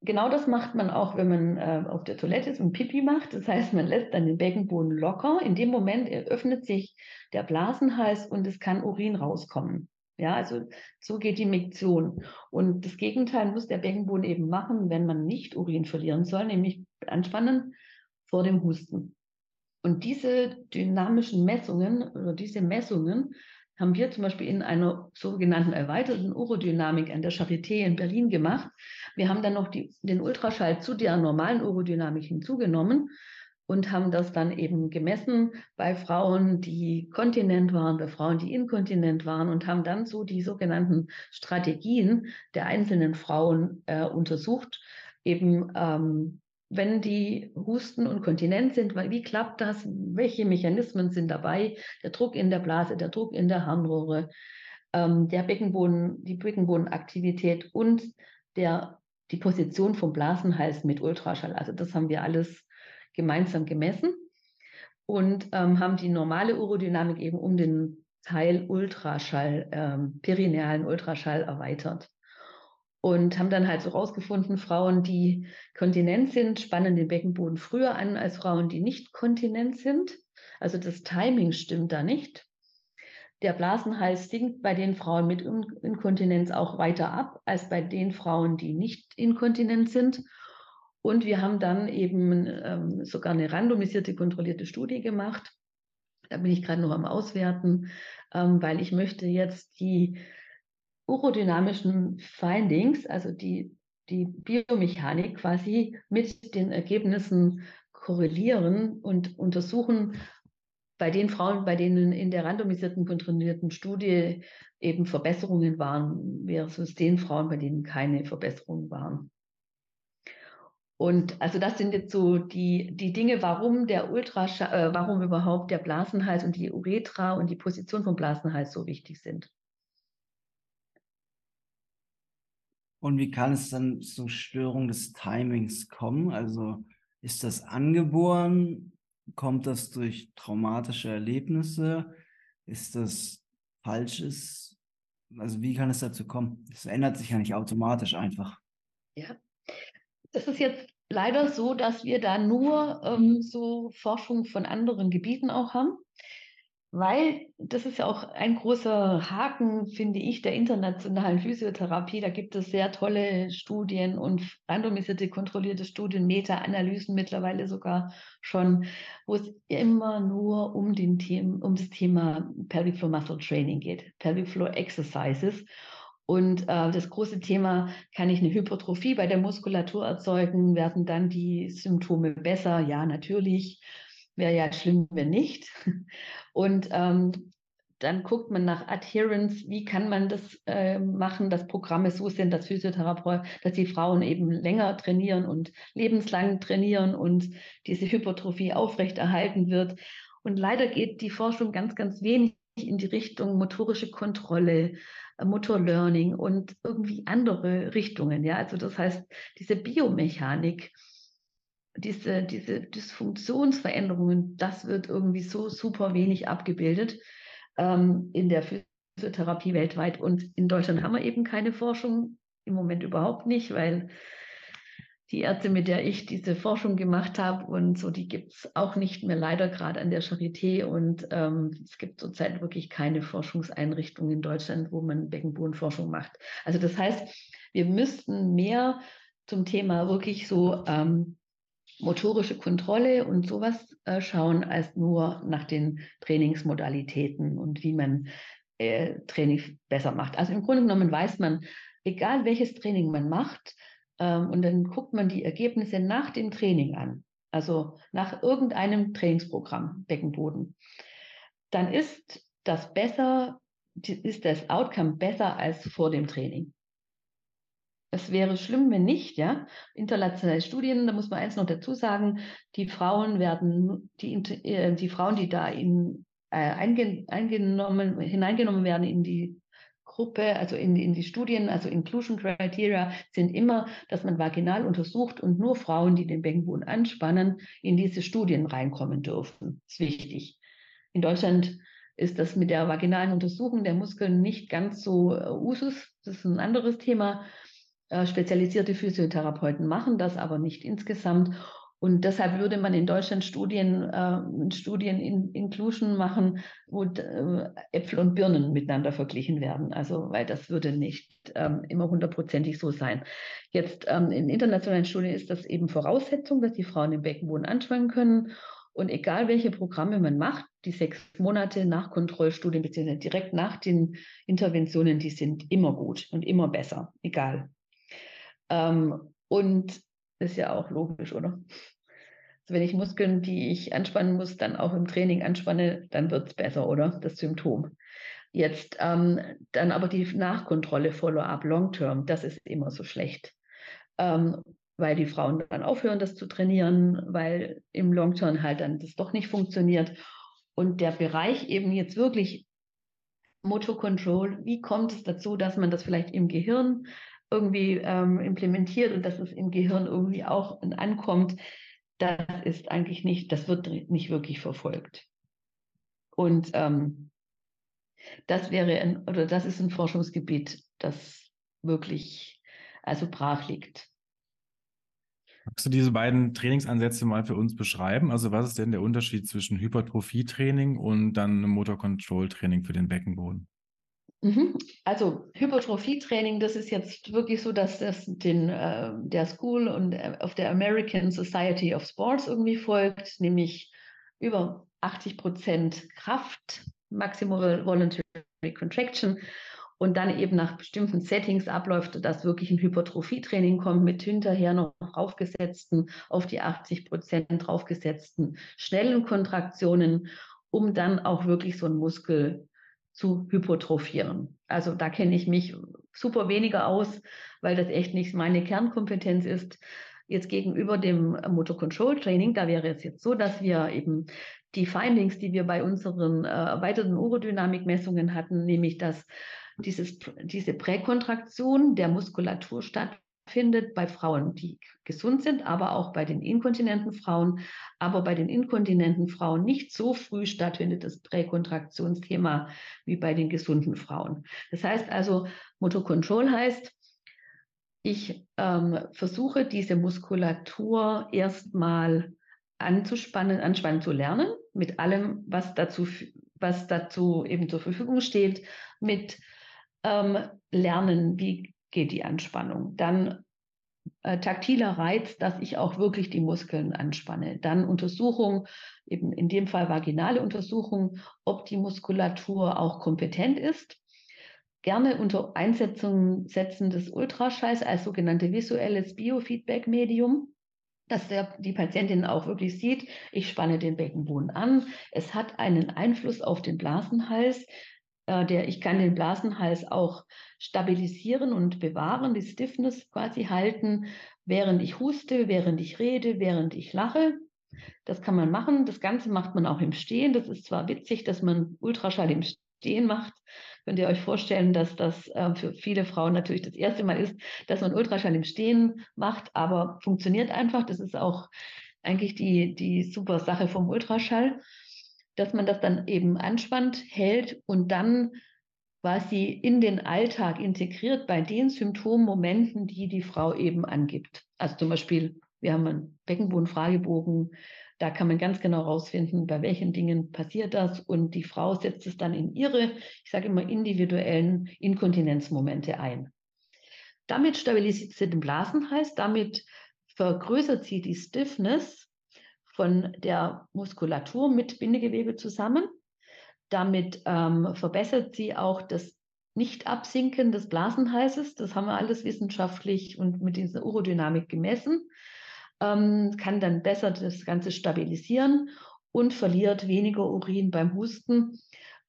Genau das macht man auch, wenn man äh, auf der Toilette ist und Pipi macht. Das heißt, man lässt dann den Beckenboden locker. In dem Moment öffnet sich der Blasenhals und es kann Urin rauskommen. Ja, also so geht die Miktion. Und das Gegenteil muss der Beckenboden eben machen, wenn man nicht Urin verlieren soll, nämlich anspannen vor dem Husten. Und diese dynamischen Messungen oder diese Messungen haben wir zum Beispiel in einer sogenannten erweiterten Urodynamik an der Charité in Berlin gemacht. Wir haben dann noch die, den Ultraschall zu der normalen Urodynamik hinzugenommen und haben das dann eben gemessen bei Frauen, die kontinent waren, bei Frauen, die inkontinent waren und haben dann so die sogenannten Strategien der einzelnen Frauen äh, untersucht, eben ähm, wenn die Husten und Kontinent sind, wie klappt das? Welche Mechanismen sind dabei? Der Druck in der Blase, der Druck in der Harnröhre, ähm, der Beckenboden, die Beckenbodenaktivität und der, die Position vom Blasenhals mit Ultraschall. Also das haben wir alles gemeinsam gemessen und ähm, haben die normale Urodynamik eben um den Teil Ultraschall, ähm, perinealen Ultraschall erweitert und haben dann halt so rausgefunden, Frauen, die kontinent sind, spannen den Beckenboden früher an als Frauen, die nicht kontinent sind. Also das Timing stimmt da nicht. Der Blasenhals sinkt bei den Frauen mit Inkontinenz auch weiter ab als bei den Frauen, die nicht inkontinent sind. Und wir haben dann eben ähm, sogar eine randomisierte, kontrollierte Studie gemacht. Da bin ich gerade noch am Auswerten, ähm, weil ich möchte jetzt die urodynamischen Findings, also die, die Biomechanik quasi mit den Ergebnissen korrelieren und untersuchen, bei den Frauen, bei denen in der randomisierten, kontrollierten Studie eben Verbesserungen waren, versus den Frauen, bei denen keine Verbesserungen waren. Und also das sind jetzt so die, die Dinge, warum der Ultraschall, äh, warum überhaupt der Blasenhals und die Uretra und die Position vom Blasenhals so wichtig sind. Und wie kann es dann zu Störung des Timings kommen? Also ist das angeboren? Kommt das durch traumatische Erlebnisse? Ist das falsches? Also wie kann es dazu kommen? Es ändert sich ja nicht automatisch einfach. Ja, das ist jetzt leider so, dass wir da nur ähm, so Forschung von anderen Gebieten auch haben. Weil das ist ja auch ein großer Haken, finde ich, der internationalen Physiotherapie. Da gibt es sehr tolle Studien und randomisierte, kontrollierte Studien, Meta-Analysen mittlerweile sogar schon, wo es immer nur um, den Thema, um das Thema Pelvic Muscle Training geht, Pelvic Exercises. Und äh, das große Thema, kann ich eine Hypertrophie bei der Muskulatur erzeugen? Werden dann die Symptome besser? Ja, natürlich. Wäre ja schlimm, wenn nicht. Und ähm, dann guckt man nach Adherence, wie kann man das äh, machen, dass Programme so sind, dass Physiotherapeuten, dass die Frauen eben länger trainieren und lebenslang trainieren und diese Hypertrophie aufrechterhalten wird. Und leider geht die Forschung ganz, ganz wenig in die Richtung motorische Kontrolle, äh, Motorlearning und irgendwie andere Richtungen. Ja, also das heißt, diese Biomechanik, diese, diese Dysfunktionsveränderungen, das wird irgendwie so super wenig abgebildet ähm, in der Physiotherapie weltweit. Und in Deutschland haben wir eben keine Forschung, im Moment überhaupt nicht, weil die Ärzte, mit der ich diese Forschung gemacht habe und so, die gibt es auch nicht mehr leider gerade an der Charité. Und ähm, es gibt zurzeit wirklich keine Forschungseinrichtung in Deutschland, wo man Beckenbodenforschung macht. Also das heißt, wir müssten mehr zum Thema wirklich so ähm, motorische Kontrolle und sowas äh, schauen, als nur nach den Trainingsmodalitäten und wie man äh, Training besser macht. Also im Grunde genommen weiß man, egal welches Training man macht, ähm, und dann guckt man die Ergebnisse nach dem Training an, also nach irgendeinem Trainingsprogramm, Beckenboden, dann ist das besser, ist das Outcome besser als vor dem Training. Es wäre schlimm, wenn nicht, ja. Internationale Studien, da muss man eins noch dazu sagen, die Frauen werden, die, äh, die Frauen, die da in, äh, eingenommen, hineingenommen werden in die Gruppe, also in, in die Studien, also Inclusion Criteria, sind immer, dass man vaginal untersucht und nur Frauen, die den Beckenboden anspannen, in diese Studien reinkommen dürfen. Das ist wichtig. In Deutschland ist das mit der vaginalen Untersuchung der Muskeln nicht ganz so uh, Usus. Das ist ein anderes Thema. Äh, spezialisierte Physiotherapeuten machen das aber nicht insgesamt. Und deshalb würde man in Deutschland Studien, äh, Studien in Inclusion machen, wo äh, Äpfel und Birnen miteinander verglichen werden. Also, weil das würde nicht ähm, immer hundertprozentig so sein. Jetzt ähm, in internationalen Studien ist das eben Voraussetzung, dass die Frauen den Beckenboden anspannen können. Und egal welche Programme man macht, die sechs Monate nach Kontrollstudien beziehungsweise direkt nach den Interventionen, die sind immer gut und immer besser, egal ähm, und ist ja auch logisch, oder? Also wenn ich Muskeln, die ich anspannen muss, dann auch im Training anspanne, dann wird es besser, oder? Das Symptom. Jetzt ähm, dann aber die Nachkontrolle, Follow-up, Long-Term, das ist immer so schlecht. Ähm, weil die Frauen dann aufhören, das zu trainieren, weil im Long-Term halt dann das doch nicht funktioniert. Und der Bereich eben jetzt wirklich Motor Control, wie kommt es dazu, dass man das vielleicht im Gehirn irgendwie ähm, implementiert und dass es im Gehirn irgendwie auch ankommt, das ist eigentlich nicht, das wird nicht wirklich verfolgt. Und ähm, das wäre ein, oder das ist ein Forschungsgebiet, das wirklich also brach liegt. Magst du diese beiden Trainingsansätze mal für uns beschreiben? Also was ist denn der Unterschied zwischen Hypertrophie-Training und dann Motor-Control-Training für den Beckenboden? Mhm. Also Hypertrophie-Training, das ist jetzt wirklich so, dass das den, äh, der School und äh, auf der American Society of Sports irgendwie folgt, nämlich über 80 Prozent Kraft, Maximal Voluntary Contraction und dann eben nach bestimmten Settings abläuft, dass wirklich ein Hypertrophie-Training kommt mit hinterher noch draufgesetzten, auf die 80 Prozent draufgesetzten schnellen Kontraktionen, um dann auch wirklich so einen Muskel zu hypotrophieren. Also da kenne ich mich super weniger aus, weil das echt nicht meine Kernkompetenz ist. Jetzt gegenüber dem Motor Control Training, da wäre es jetzt so, dass wir eben die Findings, die wir bei unseren äh, erweiterten Urodynamikmessungen hatten, nämlich dass dieses, diese Präkontraktion der Muskulatur stattfindet findet bei Frauen, die gesund sind, aber auch bei den inkontinenten Frauen, aber bei den inkontinenten Frauen nicht so früh stattfindet das Präkontraktionsthema wie bei den gesunden Frauen. Das heißt also, Motor Control heißt, ich ähm, versuche diese Muskulatur erstmal anzuspannen, anspannen zu lernen, mit allem, was dazu was dazu eben zur Verfügung steht, mit ähm, Lernen, wie geht die Anspannung. Dann äh, taktiler Reiz, dass ich auch wirklich die Muskeln anspanne. Dann Untersuchung, eben in dem Fall vaginale Untersuchung, ob die Muskulatur auch kompetent ist. Gerne unter Einsetzung setzen des Ultraschalls als sogenannte visuelles Biofeedback-Medium dass der, die Patientin auch wirklich sieht, ich spanne den Beckenboden an. Es hat einen Einfluss auf den Blasenhals. Äh, der, ich kann den Blasenhals auch stabilisieren und bewahren, die Stiffness quasi halten, während ich huste, während ich rede, während ich lache. Das kann man machen. Das Ganze macht man auch im Stehen. Das ist zwar witzig, dass man Ultraschall im Stehen macht. Könnt ihr euch vorstellen, dass das äh, für viele Frauen natürlich das erste Mal ist, dass man Ultraschall im Stehen macht, aber funktioniert einfach. Das ist auch eigentlich die, die super Sache vom Ultraschall, dass man das dann eben anspannt, hält und dann quasi in den Alltag integriert bei den Symptommomenten, die die Frau eben angibt. Also zum Beispiel, wir haben einen Beckenbodenfragebogen, da kann man ganz genau herausfinden, bei welchen Dingen passiert das und die Frau setzt es dann in ihre, ich sage immer, individuellen Inkontinenzmomente ein. Damit stabilisiert sie den Blasenhals, damit vergrößert sie die Stiffness von der Muskulatur mit Bindegewebe zusammen damit ähm, verbessert sie auch das Nicht-Absinken des Blasenhalses. Das haben wir alles wissenschaftlich und mit dieser Urodynamik gemessen. Ähm, kann dann besser das Ganze stabilisieren und verliert weniger Urin beim Husten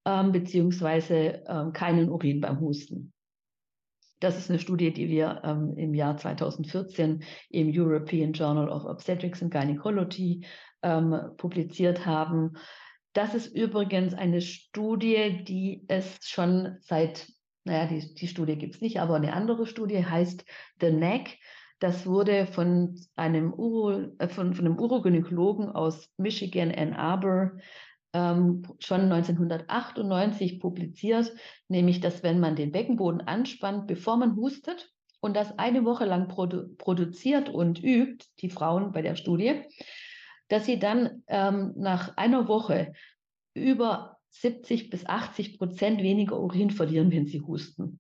ähm, beziehungsweise ähm, keinen Urin beim Husten. Das ist eine Studie, die wir ähm, im Jahr 2014 im European Journal of Obstetrics and Gynecology ähm, publiziert haben. Das ist übrigens eine Studie, die es schon seit, naja, die, die Studie gibt es nicht, aber eine andere Studie heißt The Neck. Das wurde von einem, Uro, äh, von, von einem Urogynäkologen aus Michigan, Ann Arbor, ähm, schon 1998 publiziert, nämlich dass wenn man den Beckenboden anspannt, bevor man hustet und das eine Woche lang produ produziert und übt, die Frauen bei der Studie, dass sie dann ähm, nach einer Woche über 70 bis 80 Prozent weniger Urin verlieren, wenn sie husten.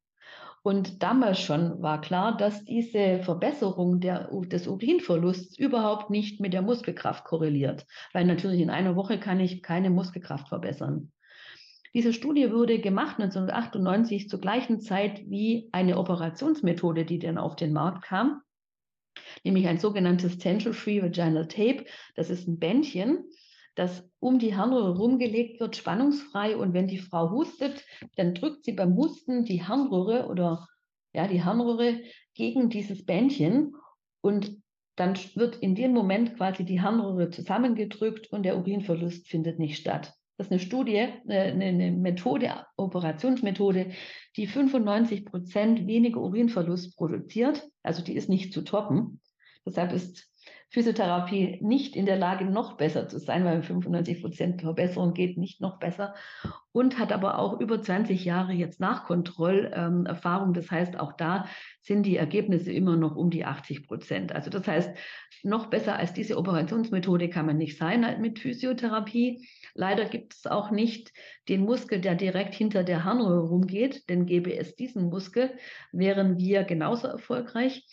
Und damals schon war klar, dass diese Verbesserung der, des Urinverlusts überhaupt nicht mit der Muskelkraft korreliert, weil natürlich in einer Woche kann ich keine Muskelkraft verbessern. Diese Studie wurde gemacht 1998 zur gleichen Zeit wie eine Operationsmethode, die dann auf den Markt kam nämlich ein sogenanntes Tension-Free Vaginal Tape. Das ist ein Bändchen, das um die Harnröhre rumgelegt wird, spannungsfrei. Und wenn die Frau hustet, dann drückt sie beim Husten die Harnröhre oder ja, die Harnröhre gegen dieses Bändchen und dann wird in dem Moment quasi die Harnröhre zusammengedrückt und der Urinverlust findet nicht statt. Das ist eine Studie, äh, eine, eine Methode, Operationsmethode, die 95 Prozent weniger Urinverlust produziert. Also die ist nicht zu toppen. Deshalb ist Physiotherapie nicht in der Lage, noch besser zu sein, weil 95 Prozent Verbesserung geht nicht noch besser und hat aber auch über 20 Jahre jetzt Nachkontrollerfahrung. Ähm, das heißt, auch da sind die Ergebnisse immer noch um die 80 Prozent. Also das heißt, noch besser als diese Operationsmethode kann man nicht sein halt mit Physiotherapie. Leider gibt es auch nicht den Muskel, der direkt hinter der Harnröhre rumgeht, denn gäbe es diesen Muskel, wären wir genauso erfolgreich.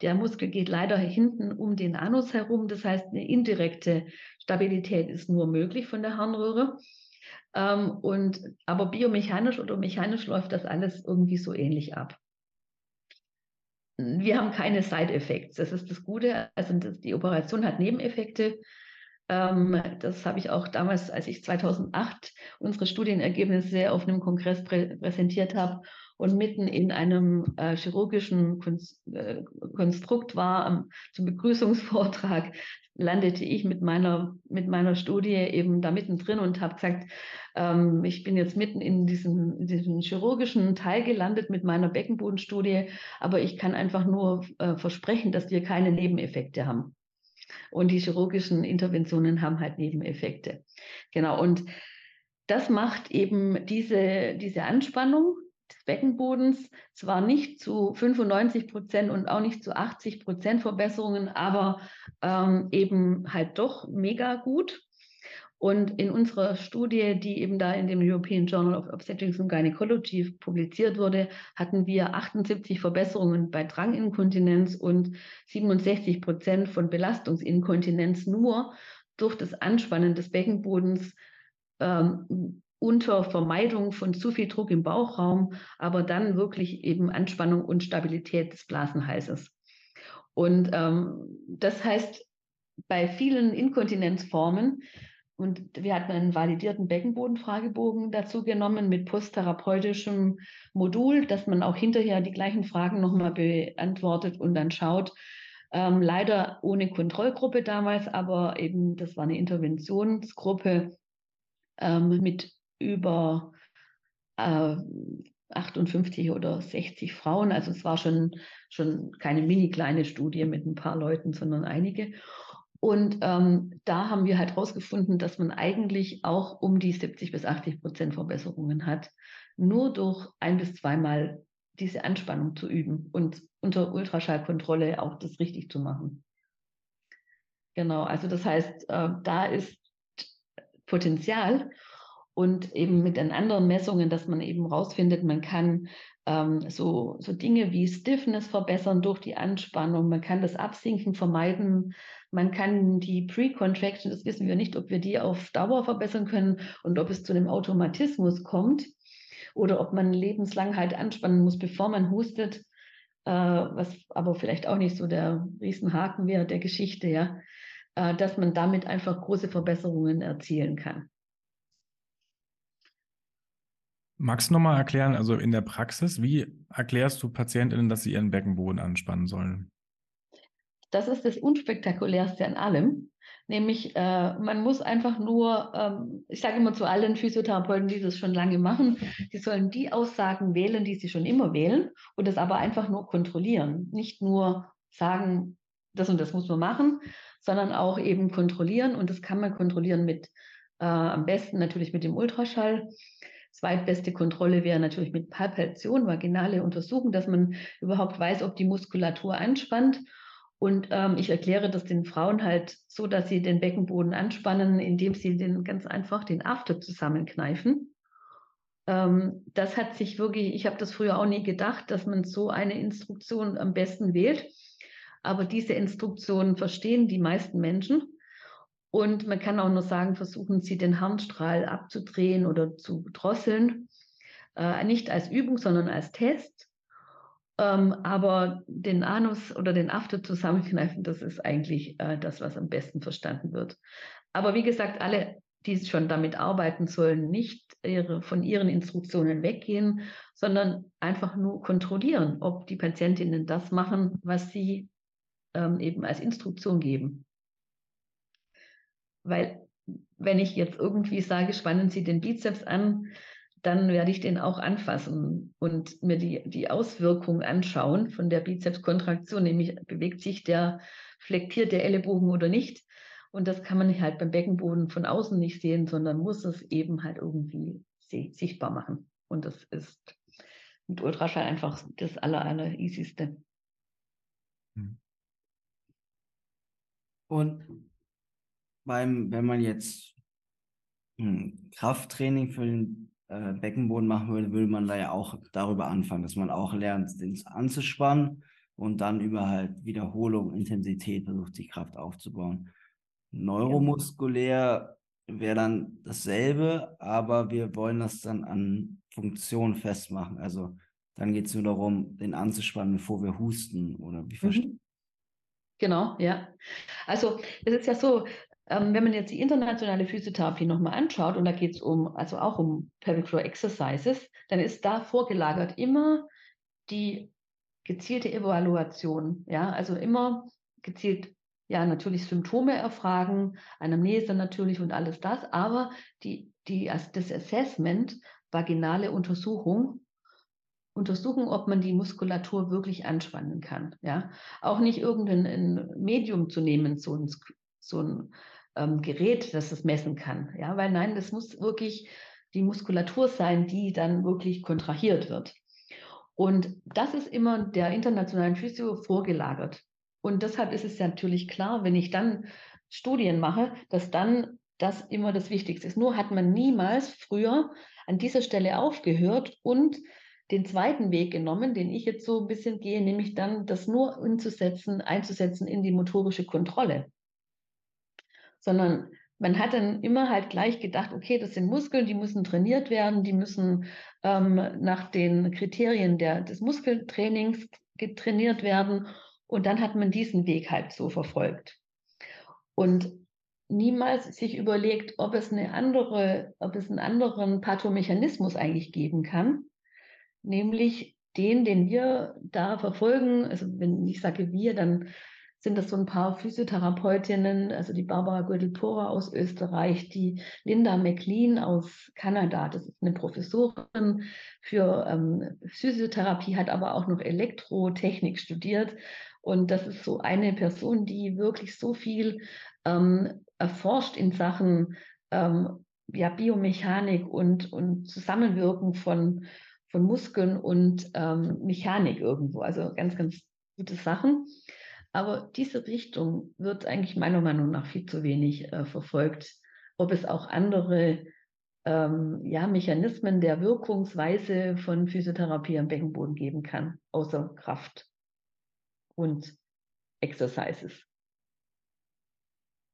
Der Muskel geht leider hinten um den Anus herum. Das heißt, eine indirekte Stabilität ist nur möglich von der Harnröhre. Ähm, und, aber biomechanisch oder mechanisch läuft das alles irgendwie so ähnlich ab. Wir haben keine Side-Effects. Das ist das Gute. Also die Operation hat Nebeneffekte. Ähm, das habe ich auch damals, als ich 2008 unsere Studienergebnisse auf einem Kongress prä präsentiert habe und mitten in einem äh, chirurgischen Kunst, äh, Konstrukt war, ähm, zum Begrüßungsvortrag, landete ich mit meiner, mit meiner Studie eben da mittendrin und habe gesagt, ähm, ich bin jetzt mitten in diesem, diesem chirurgischen Teil gelandet mit meiner Beckenbodenstudie, aber ich kann einfach nur äh, versprechen, dass wir keine Nebeneffekte haben. Und die chirurgischen Interventionen haben halt Nebeneffekte. Genau. Und das macht eben diese, diese Anspannung Beckenbodens zwar nicht zu 95 Prozent und auch nicht zu 80 Prozent Verbesserungen, aber ähm, eben halt doch mega gut. Und in unserer Studie, die eben da in dem European Journal of Obstetrics and Gynecology publiziert wurde, hatten wir 78 Verbesserungen bei Dranginkontinenz und 67 Prozent von Belastungsinkontinenz nur durch das Anspannen des Beckenbodens ähm, unter Vermeidung von zu viel Druck im Bauchraum, aber dann wirklich eben Anspannung und Stabilität des Blasenhalses. Und ähm, das heißt, bei vielen Inkontinenzformen und wir hatten einen validierten Beckenbodenfragebogen dazu genommen mit posttherapeutischem Modul, dass man auch hinterher die gleichen Fragen nochmal beantwortet und dann schaut. Ähm, leider ohne Kontrollgruppe damals, aber eben, das war eine Interventionsgruppe ähm, mit über äh, 58 oder 60 Frauen. Also es war schon, schon keine mini kleine Studie mit ein paar Leuten, sondern einige. Und ähm, da haben wir halt herausgefunden, dass man eigentlich auch um die 70 bis 80 Prozent Verbesserungen hat, nur durch ein bis zweimal diese Anspannung zu üben und unter Ultraschallkontrolle auch das richtig zu machen. Genau, also das heißt, äh, da ist Potenzial und eben mit den anderen Messungen, dass man eben rausfindet, man kann ähm, so, so Dinge wie Stiffness verbessern durch die Anspannung, man kann das Absinken vermeiden, man kann die Pre-Contraction, das wissen wir nicht, ob wir die auf Dauer verbessern können und ob es zu einem Automatismus kommt oder ob man lebenslang halt anspannen muss, bevor man hustet, äh, was aber vielleicht auch nicht so der Riesenhaken wäre der Geschichte, ja, äh, dass man damit einfach große Verbesserungen erzielen kann. Magst du nochmal erklären, also in der Praxis, wie erklärst du Patientinnen, dass sie ihren Beckenboden anspannen sollen? Das ist das Unspektakulärste an allem. Nämlich, äh, man muss einfach nur, ähm, ich sage immer zu allen Physiotherapeuten, die das schon lange machen, die sollen die Aussagen wählen, die sie schon immer wählen und das aber einfach nur kontrollieren. Nicht nur sagen, das und das muss man machen, sondern auch eben kontrollieren. Und das kann man kontrollieren mit, äh, am besten natürlich mit dem Ultraschall. Zweitbeste Kontrolle wäre natürlich mit Palpation, vaginale Untersuchung, dass man überhaupt weiß, ob die Muskulatur anspannt und ähm, ich erkläre das den Frauen halt so, dass sie den Beckenboden anspannen, indem sie den ganz einfach den After zusammenkneifen. Ähm, das hat sich wirklich, ich habe das früher auch nie gedacht, dass man so eine Instruktion am besten wählt. Aber diese Instruktion verstehen die meisten Menschen. Und man kann auch nur sagen, versuchen Sie den Harnstrahl abzudrehen oder zu drosseln. Äh, nicht als Übung, sondern als Test. Ähm, aber den Anus oder den After zusammenkneifen, das ist eigentlich äh, das, was am besten verstanden wird. Aber wie gesagt, alle, die schon damit arbeiten, sollen nicht ihre, von ihren Instruktionen weggehen, sondern einfach nur kontrollieren, ob die Patientinnen das machen, was sie ähm, eben als Instruktion geben. Weil wenn ich jetzt irgendwie sage, spannen Sie den Bizeps an, dann werde ich den auch anfassen und mir die, die Auswirkung anschauen von der Bizepskontraktion, nämlich bewegt sich der flektiert der Ellenbogen oder nicht. Und das kann man halt beim Beckenboden von außen nicht sehen, sondern muss es eben halt irgendwie sichtbar machen. Und das ist mit Ultraschall einfach das aller, aller easyste. Hm. Und beim, wenn man jetzt hm, Krafttraining für den äh, Beckenboden machen würde, würde man da ja auch darüber anfangen, dass man auch lernt, den anzuspannen und dann über halt Wiederholung, Intensität versucht, die Kraft aufzubauen. Neuromuskulär wäre dann dasselbe, aber wir wollen das dann an Funktion festmachen. Also dann geht es nur darum, den anzuspannen, bevor wir husten oder wie mhm. Genau, ja. Also es ist ja so, ähm, wenn man jetzt die internationale Physiotherapie nochmal anschaut, und da geht es um, also auch um Pelvic Floor Exercises, dann ist da vorgelagert immer die gezielte Evaluation. Ja, also immer gezielt, ja, natürlich Symptome erfragen, Anamnese natürlich und alles das, aber die, die, das Assessment, vaginale Untersuchung, untersuchen, ob man die Muskulatur wirklich anspannen kann. Ja, auch nicht irgendein Medium zu nehmen, so ein, so ein ähm, Gerät, das es messen kann. Ja, weil nein, das muss wirklich die Muskulatur sein, die dann wirklich kontrahiert wird. Und das ist immer der internationalen Physio vorgelagert. Und deshalb ist es ja natürlich klar, wenn ich dann Studien mache, dass dann das immer das Wichtigste ist. Nur hat man niemals früher an dieser Stelle aufgehört und den zweiten Weg genommen, den ich jetzt so ein bisschen gehe, nämlich dann das nur umzusetzen, einzusetzen in die motorische Kontrolle. Sondern man hat dann immer halt gleich gedacht, okay, das sind Muskeln, die müssen trainiert werden, die müssen ähm, nach den Kriterien der, des Muskeltrainings getrainiert werden. Und dann hat man diesen Weg halt so verfolgt. Und niemals sich überlegt, ob es eine andere, ob es einen anderen Pathomechanismus eigentlich geben kann, nämlich den, den wir da verfolgen. Also wenn ich sage wir, dann sind das so ein paar Physiotherapeutinnen, also die Barbara Gödel-Pora aus Österreich, die Linda McLean aus Kanada, das ist eine Professorin für ähm, Physiotherapie, hat aber auch noch Elektrotechnik studiert. Und das ist so eine Person, die wirklich so viel ähm, erforscht in Sachen ähm, ja, Biomechanik und, und Zusammenwirken von, von Muskeln und ähm, Mechanik irgendwo. Also ganz, ganz gute Sachen. Aber diese Richtung wird eigentlich meiner Meinung nach viel zu wenig äh, verfolgt. Ob es auch andere ähm, ja, Mechanismen der Wirkungsweise von Physiotherapie am Beckenboden geben kann, außer Kraft und Exercises.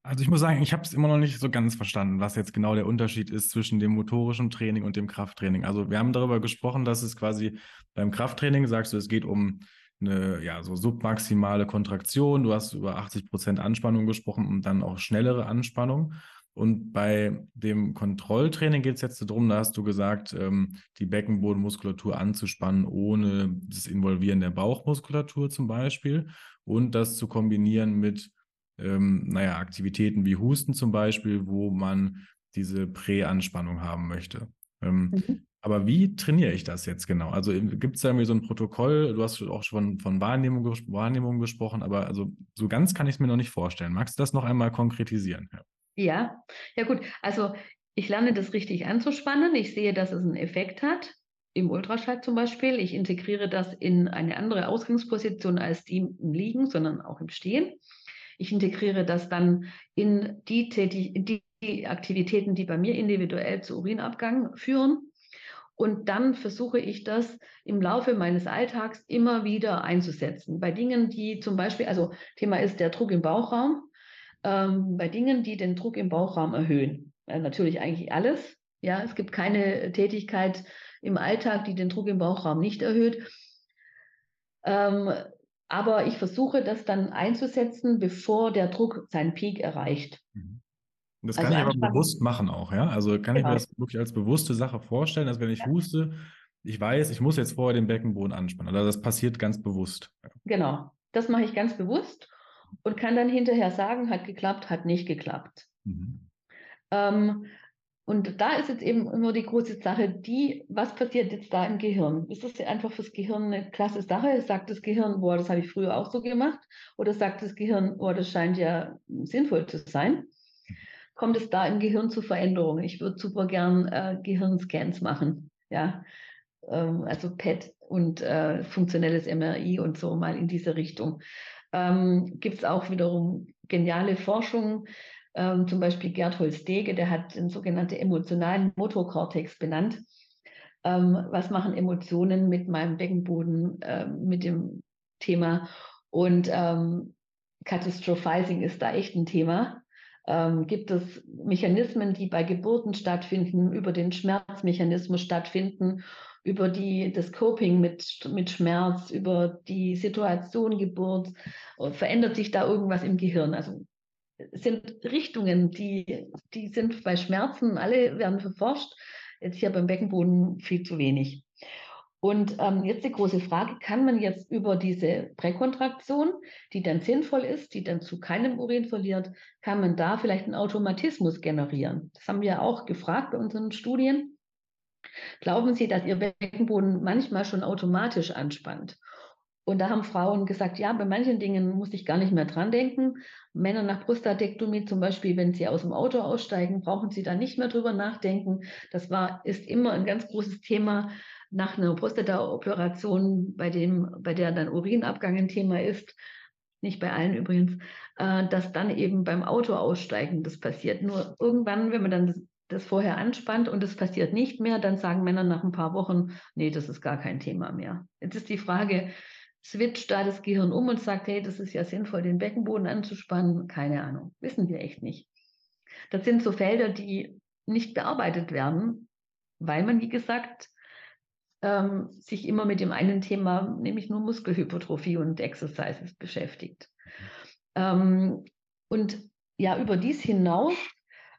Also ich muss sagen, ich habe es immer noch nicht so ganz verstanden, was jetzt genau der Unterschied ist zwischen dem motorischen Training und dem Krafttraining. Also wir haben darüber gesprochen, dass es quasi beim Krafttraining, sagst du, es geht um eine ja, so submaximale Kontraktion. Du hast über 80 Prozent Anspannung gesprochen und dann auch schnellere Anspannung. Und bei dem Kontrolltraining geht es jetzt darum, da hast du gesagt, ähm, die Beckenbodenmuskulatur anzuspannen, ohne das Involvieren der Bauchmuskulatur zum Beispiel. Und das zu kombinieren mit ähm, naja, Aktivitäten wie Husten zum Beispiel, wo man diese Präanspannung haben möchte. Ähm, mhm. Aber wie trainiere ich das jetzt genau? Also gibt es da irgendwie so ein Protokoll? Du hast auch schon von Wahrnehmung, Wahrnehmung gesprochen, aber also so ganz kann ich es mir noch nicht vorstellen. Magst du das noch einmal konkretisieren? Ja. ja, ja gut. Also ich lerne das richtig anzuspannen. Ich sehe, dass es einen Effekt hat. Im Ultraschall zum Beispiel. Ich integriere das in eine andere Ausgangsposition als die im Liegen, sondern auch im Stehen. Ich integriere das dann in die, Tätig die Aktivitäten, die bei mir individuell zu Urinabgang führen. Und dann versuche ich das im Laufe meines Alltags immer wieder einzusetzen. Bei Dingen, die zum Beispiel, also Thema ist der Druck im Bauchraum, ähm, bei Dingen, die den Druck im Bauchraum erhöhen. Äh, natürlich eigentlich alles. Ja, es gibt keine Tätigkeit im Alltag, die den Druck im Bauchraum nicht erhöht. Ähm, aber ich versuche das dann einzusetzen, bevor der Druck seinen Peak erreicht. Mhm. Das kann also ich aber bewusst machen auch, ja? Also kann genau. ich mir genau. das wirklich als bewusste Sache vorstellen, dass wenn ich ja. huste, ich weiß, ich muss jetzt vorher den Beckenboden anspannen. Also das passiert ganz bewusst. Genau, das mache ich ganz bewusst und kann dann hinterher sagen, hat geklappt, hat nicht geklappt. Mhm. Ähm, und da ist jetzt eben immer die große Sache, die, was passiert jetzt da im Gehirn? Ist das einfach fürs Gehirn eine klasse Sache? Sagt das Gehirn, boah, das habe ich früher auch so gemacht? Oder sagt das Gehirn, boah, das scheint ja sinnvoll zu sein? Kommt es da im Gehirn zu Veränderungen? Ich würde super gern äh, Gehirnscans machen, ja, ähm, also PET und äh, funktionelles MRI und so mal in diese Richtung. Ähm, Gibt es auch wiederum geniale Forschung, ähm, zum Beispiel Gerd Holz-Dege, der hat den sogenannten emotionalen Motokortex benannt. Ähm, was machen Emotionen mit meinem Beckenboden, äh, mit dem Thema? Und ähm, Catastrophizing ist da echt ein Thema. Ähm, gibt es Mechanismen, die bei Geburten stattfinden, über den Schmerzmechanismus stattfinden, über die, das Coping mit, mit Schmerz, über die Situation Geburt, verändert sich da irgendwas im Gehirn? Also sind Richtungen, die, die sind bei Schmerzen, alle werden verforscht, jetzt hier beim Beckenboden viel zu wenig. Und ähm, jetzt die große Frage, kann man jetzt über diese Präkontraktion, die dann sinnvoll ist, die dann zu keinem Urin verliert, kann man da vielleicht einen Automatismus generieren? Das haben wir auch gefragt bei unseren Studien. Glauben Sie, dass Ihr Beckenboden manchmal schon automatisch anspannt? Und da haben Frauen gesagt, ja, bei manchen Dingen muss ich gar nicht mehr dran denken. Männer nach Prostatektomie zum Beispiel, wenn sie aus dem Auto aussteigen, brauchen sie da nicht mehr drüber nachdenken. Das war, ist immer ein ganz großes Thema nach einer Prostata-Operation, bei bei der dann Urinabgang ein Thema ist. nicht bei allen übrigens, äh, dass dann eben beim Auto aussteigen das passiert. Nur irgendwann, wenn man dann das, das vorher anspannt und es passiert nicht mehr, dann sagen Männer nach ein paar Wochen, nee, das ist gar kein Thema mehr. Jetzt ist die Frage, switcht da das Gehirn um und sagt, hey, das ist ja sinnvoll, den Beckenboden anzuspannen? Keine Ahnung, wissen wir echt nicht. Das sind so Felder, die nicht bearbeitet werden, weil man, wie gesagt, ähm, sich immer mit dem einen Thema, nämlich nur Muskelhypertrophie und Exercises beschäftigt. Ähm, und ja, über dies hinaus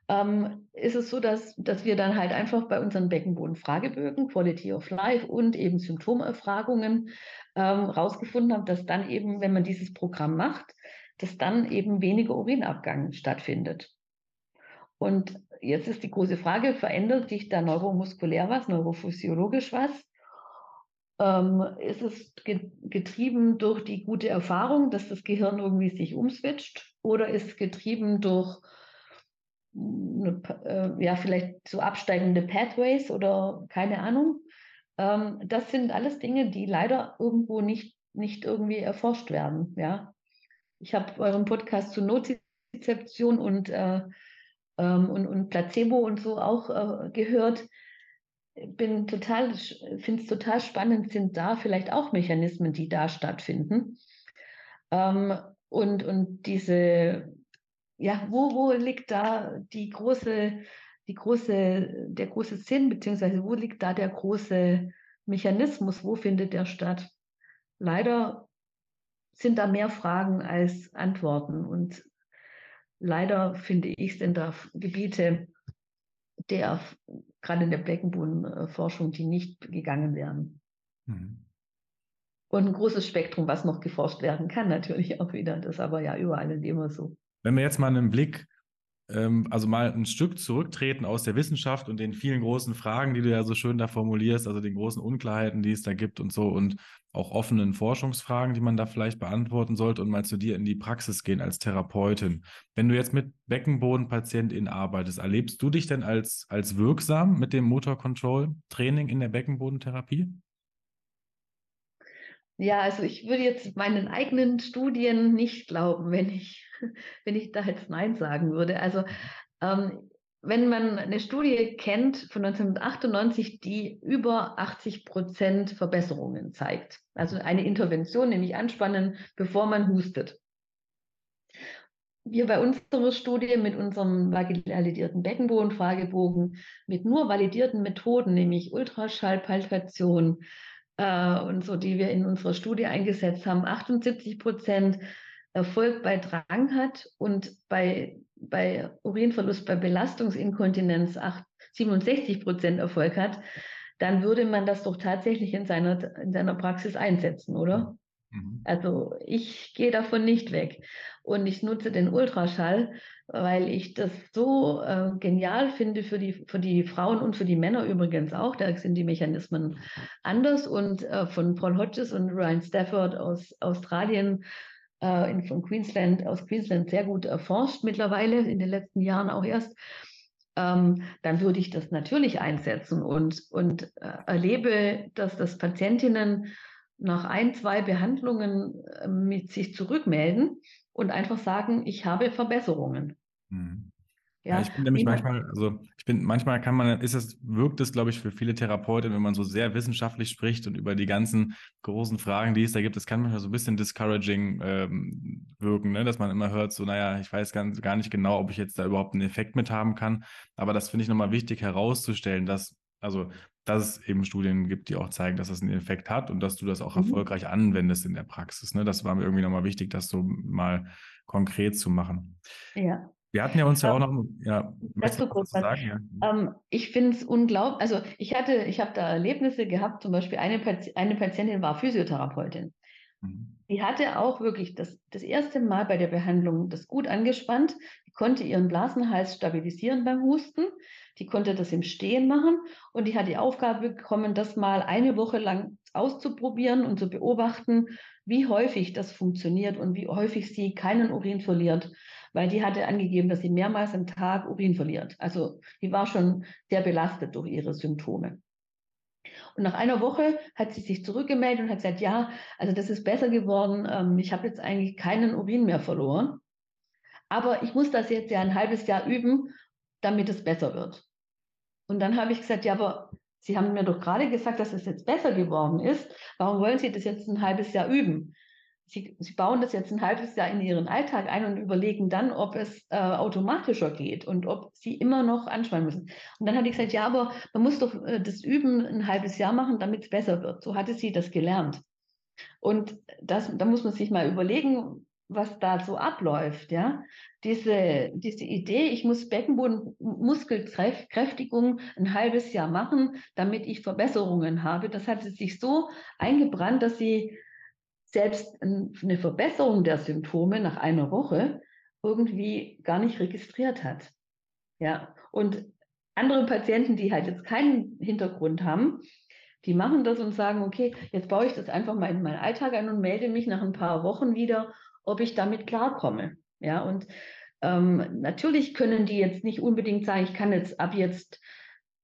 ähm, ist es so, dass, dass wir dann halt einfach bei unseren Beckenboden-Fragebögen, Quality of Life und eben Symptomerfragungen ähm, haben, dass dann eben, wenn man dieses Programm macht, dass dann eben weniger Urinabgang stattfindet. Und jetzt ist die große Frage, verändert sich da neuromuskulär was, neurophysiologisch was? Ähm, ist es getrieben durch die gute Erfahrung, dass das Gehirn irgendwie sich umswitcht? Oder ist es getrieben durch eine, äh, ja, vielleicht so absteigende Pathways oder keine Ahnung? Ähm, das sind alles Dinge, die leider irgendwo nicht, nicht irgendwie erforscht werden. Ja? Ich habe euren Podcast zu Nozizeption und, äh, ähm, und, und Placebo und so auch äh, gehört bin total, finde es total spannend, sind da vielleicht auch Mechanismen, die da stattfinden. Ähm, und, und diese, ja, wo, wo liegt da die große, die große, der große Sinn, beziehungsweise wo liegt da der große Mechanismus, wo findet der statt? Leider sind da mehr Fragen als Antworten und leider finde ich, sind da Gebiete, der gerade in der Beckenbodenforschung, die nicht gegangen werden. Mhm. Und ein großes Spektrum, was noch geforscht werden kann, natürlich auch wieder. Das ist aber ja überall und immer so. Wenn wir jetzt mal einen Blick, also mal ein Stück zurücktreten aus der Wissenschaft und den vielen großen Fragen, die du ja so schön da formulierst, also den großen Unklarheiten, die es da gibt und so und auch offenen Forschungsfragen, die man da vielleicht beantworten sollte und mal zu dir in die Praxis gehen als Therapeutin. Wenn du jetzt mit Beckenbodenpatientinnen arbeitest, erlebst du dich denn als, als wirksam mit dem Motor Control Training in der Beckenbodentherapie? Ja, also ich würde jetzt meinen eigenen Studien nicht glauben, wenn ich, wenn ich da jetzt Nein sagen würde. Also ähm, wenn man eine Studie kennt von 1998, die über 80 Prozent Verbesserungen zeigt, also eine Intervention, nämlich anspannen, bevor man hustet. Wir bei unserer Studie mit unserem validierten Beckenboden-Fragebogen mit nur validierten Methoden, nämlich Ultraschallpalpation äh, und so, die wir in unserer Studie eingesetzt haben, 78 Prozent Erfolg bei Drang hat und bei bei Urinverlust, bei Belastungsinkontinenz 8, 67 Prozent Erfolg hat, dann würde man das doch tatsächlich in seiner, in seiner Praxis einsetzen, oder? Mhm. Also ich gehe davon nicht weg. Und ich nutze den Ultraschall, weil ich das so äh, genial finde für die, für die Frauen und für die Männer übrigens auch. Da sind die Mechanismen anders. Und äh, von Paul Hodges und Ryan Stafford aus Australien äh, von Queensland, aus Queensland sehr gut erforscht mittlerweile, in den letzten Jahren auch erst, ähm, dann würde ich das natürlich einsetzen und, und äh, erlebe, dass das Patientinnen nach ein, zwei Behandlungen äh, mit sich zurückmelden und einfach sagen, ich habe Verbesserungen. Mhm. Ja, ja, ich bin nämlich manchmal, also ich bin, manchmal kann man, ist es, wirkt es, glaube ich, für viele Therapeuten, wenn man so sehr wissenschaftlich spricht und über die ganzen großen Fragen, die es da gibt, es kann manchmal so ein bisschen discouraging ähm, wirken, ne? dass man immer hört, so, naja, ich weiß gar, gar nicht genau, ob ich jetzt da überhaupt einen Effekt mit haben kann. Aber das finde ich nochmal wichtig herauszustellen, dass, also, dass es eben Studien gibt, die auch zeigen, dass das einen Effekt hat und dass du das auch mhm. erfolgreich anwendest in der Praxis. Ne? Das war mir irgendwie nochmal wichtig, das so mal konkret zu machen. Ja. Wir hatten ja uns ja auch noch, ja, dazu kurz was sagen. Ja. Ähm, ich finde es unglaublich, also ich hatte, ich habe da Erlebnisse gehabt, zum Beispiel eine, Pati eine Patientin war Physiotherapeutin. Mhm. Die hatte auch wirklich das, das erste Mal bei der Behandlung das gut angespannt, die konnte ihren Blasenhals stabilisieren beim Husten, die konnte das im Stehen machen und die hat die Aufgabe bekommen, das mal eine Woche lang auszuprobieren und zu beobachten, wie häufig das funktioniert und wie häufig sie keinen Urin verliert weil die hatte angegeben, dass sie mehrmals am Tag Urin verliert. Also die war schon sehr belastet durch ihre Symptome. Und nach einer Woche hat sie sich zurückgemeldet und hat gesagt, ja, also das ist besser geworden. Ähm, ich habe jetzt eigentlich keinen Urin mehr verloren. Aber ich muss das jetzt ja ein halbes Jahr üben, damit es besser wird. Und dann habe ich gesagt, ja, aber Sie haben mir doch gerade gesagt, dass es jetzt besser geworden ist. Warum wollen Sie das jetzt ein halbes Jahr üben? Sie, Sie bauen das jetzt ein halbes Jahr in Ihren Alltag ein und überlegen dann, ob es äh, automatischer geht und ob Sie immer noch anspannen müssen. Und dann hat ich gesagt, ja, aber man muss doch äh, das Üben ein halbes Jahr machen, damit es besser wird. So hatte sie das gelernt. Und das, da muss man sich mal überlegen, was da so abläuft, ja. Diese, diese Idee, ich muss Beckenbodenmuskelkräftigung ein halbes Jahr machen, damit ich Verbesserungen habe, das hat sich so eingebrannt, dass sie selbst eine Verbesserung der Symptome nach einer Woche irgendwie gar nicht registriert hat. Ja, und andere Patienten, die halt jetzt keinen Hintergrund haben, die machen das und sagen, okay, jetzt baue ich das einfach mal in meinen Alltag ein und melde mich nach ein paar Wochen wieder, ob ich damit klarkomme. Ja, und ähm, natürlich können die jetzt nicht unbedingt sagen, ich kann jetzt ab jetzt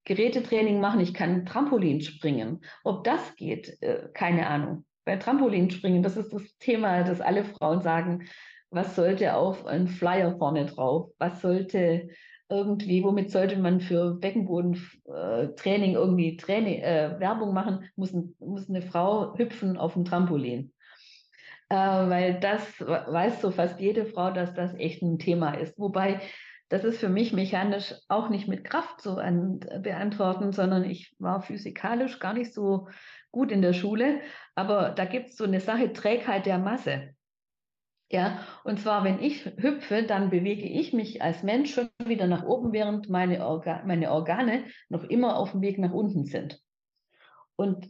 Gerätetraining machen, ich kann Trampolin springen. Ob das geht, äh, keine Ahnung bei Trampolinspringen, das ist das Thema, dass alle Frauen sagen, was sollte auf ein Flyer vorne drauf? Was sollte irgendwie, womit sollte man für Beckenbodentraining äh, irgendwie Training, äh, Werbung machen? Muss, muss eine Frau hüpfen auf dem Trampolin? Äh, weil das weiß so fast jede Frau, dass das echt ein Thema ist. Wobei das ist für mich mechanisch auch nicht mit Kraft so an, beantworten, sondern ich war physikalisch gar nicht so gut in der Schule, aber da gibt es so eine Sache Trägheit der Masse. Ja, und zwar, wenn ich hüpfe, dann bewege ich mich als Mensch schon wieder nach oben, während meine, Orga meine Organe noch immer auf dem Weg nach unten sind. Und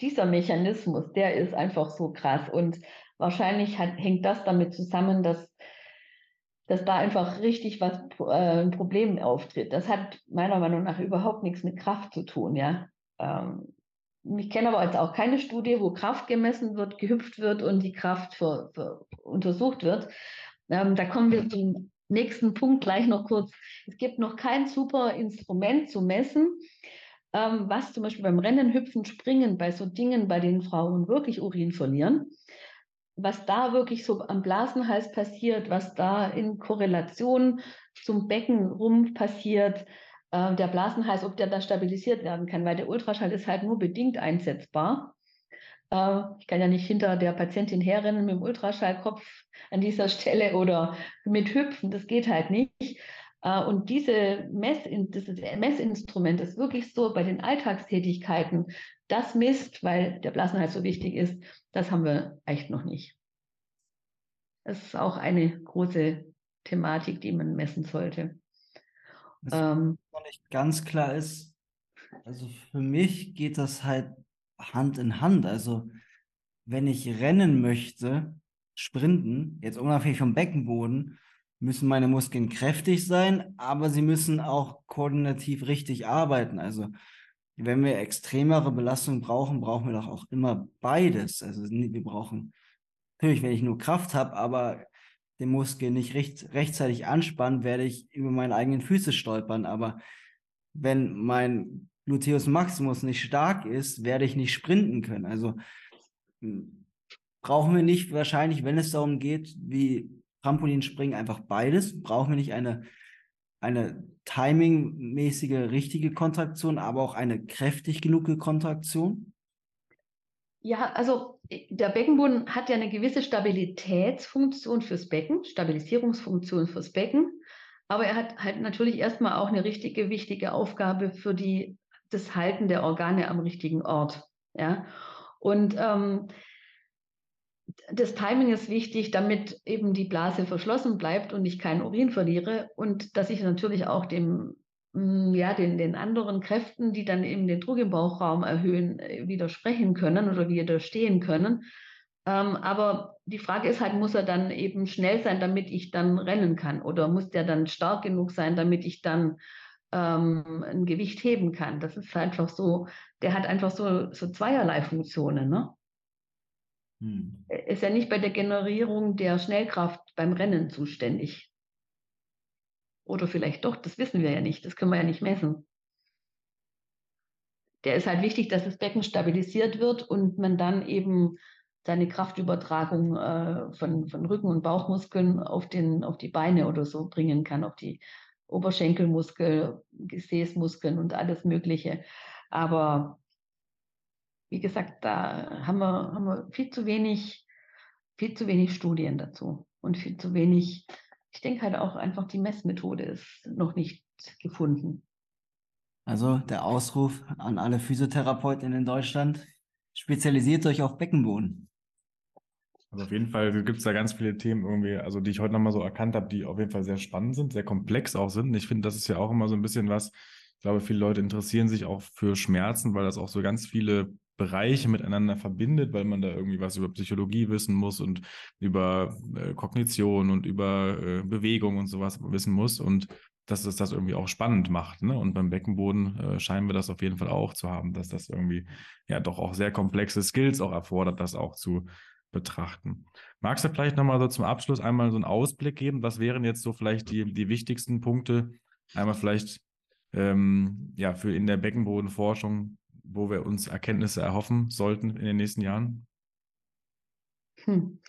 dieser Mechanismus, der ist einfach so krass. Und wahrscheinlich hat, hängt das damit zusammen, dass, dass da einfach richtig was äh, ein Problem auftritt. Das hat meiner Meinung nach überhaupt nichts mit Kraft zu tun, ja. Ähm, ich kenne aber jetzt auch keine Studie, wo Kraft gemessen wird, gehüpft wird und die Kraft für, für untersucht wird. Ähm, da kommen wir zum nächsten Punkt gleich noch kurz. Es gibt noch kein super Instrument zu messen, ähm, was zum Beispiel beim Rennen, Hüpfen, Springen, bei so Dingen, bei denen Frauen wirklich Urin verlieren, was da wirklich so am Blasenhals passiert, was da in Korrelation zum Beckenrumpf passiert, äh, der Blasenhals, ob der da stabilisiert werden kann, weil der Ultraschall ist halt nur bedingt einsetzbar. Äh, ich kann ja nicht hinter der Patientin herrennen mit dem Ultraschallkopf an dieser Stelle oder mit hüpfen, das geht halt nicht. Äh, und diese Mess, dieses Messinstrument ist wirklich so bei den Alltagstätigkeiten, das misst, weil der Blasenhals so wichtig ist, das haben wir echt noch nicht. Das ist auch eine große Thematik, die man messen sollte. Was ähm, noch nicht ganz klar ist, also für mich geht das halt Hand in Hand. Also wenn ich rennen möchte, sprinten, jetzt unabhängig vom Beckenboden, müssen meine Muskeln kräftig sein, aber sie müssen auch koordinativ richtig arbeiten. Also wenn wir extremere Belastungen brauchen, brauchen wir doch auch immer beides. Also wir brauchen natürlich, wenn ich nur Kraft habe, aber den Muskel nicht recht, rechtzeitig anspannt, werde ich über meine eigenen Füße stolpern. Aber wenn mein Gluteus Maximus nicht stark ist, werde ich nicht sprinten können. Also hm, brauchen wir nicht wahrscheinlich, wenn es darum geht, wie Trampolinspringen, einfach beides. Brauchen wir nicht eine, eine timingmäßige, richtige Kontraktion, aber auch eine kräftig genug Kontraktion? Ja, also äh, der Beckenboden hat ja eine gewisse Stabilitätsfunktion fürs Becken, Stabilisierungsfunktion fürs Becken, aber er hat halt natürlich erstmal auch eine richtige, wichtige Aufgabe für die, das Halten der Organe am richtigen Ort. Ja? Und ähm, das Timing ist wichtig, damit eben die Blase verschlossen bleibt und ich keinen Urin verliere und dass ich natürlich auch dem hm, ja, den, den anderen Kräften, die dann eben den Druck im Bauchraum erhöhen, äh, widersprechen können oder widerstehen können. Ähm, aber die Frage ist halt, muss er dann eben schnell sein, damit ich dann rennen kann? Oder muss der dann stark genug sein, damit ich dann ähm, ein Gewicht heben kann? Das ist einfach so, der hat einfach so, so zweierlei Funktionen. Ne? Hm. Ist ja nicht bei der Generierung der Schnellkraft beim Rennen zuständig. Oder vielleicht doch, das wissen wir ja nicht, das können wir ja nicht messen. der ist halt wichtig, dass das Becken stabilisiert wird und man dann eben seine Kraftübertragung äh, von, von Rücken- und Bauchmuskeln auf, den, auf die Beine oder so bringen kann, auf die Oberschenkelmuskel, Gesäßmuskeln und alles Mögliche. Aber wie gesagt, da haben wir, haben wir viel zu wenig, viel zu wenig Studien dazu und viel zu wenig, ich denke halt auch einfach, die Messmethode ist noch nicht gefunden. Also der Ausruf an alle Physiotherapeuten in Deutschland, spezialisiert euch auf Beckenboden. Also auf jeden Fall gibt es da ganz viele Themen irgendwie, also die ich heute nochmal so erkannt habe, die auf jeden Fall sehr spannend sind, sehr komplex auch sind. Ich finde, das ist ja auch immer so ein bisschen was, ich glaube, viele Leute interessieren sich auch für Schmerzen, weil das auch so ganz viele Bereiche miteinander verbindet, weil man da irgendwie was über Psychologie wissen muss und über äh, Kognition und über äh, Bewegung und sowas wissen muss. Und dass es das irgendwie auch spannend macht. Ne? Und beim Beckenboden äh, scheinen wir das auf jeden Fall auch zu haben, dass das irgendwie ja doch auch sehr komplexe Skills auch erfordert, das auch zu betrachten. Magst du vielleicht nochmal so zum Abschluss einmal so einen Ausblick geben? Was wären jetzt so vielleicht die, die wichtigsten Punkte? Einmal vielleicht ähm, ja, für in der Beckenbodenforschung, wo wir uns Erkenntnisse erhoffen sollten in den nächsten Jahren? Hm.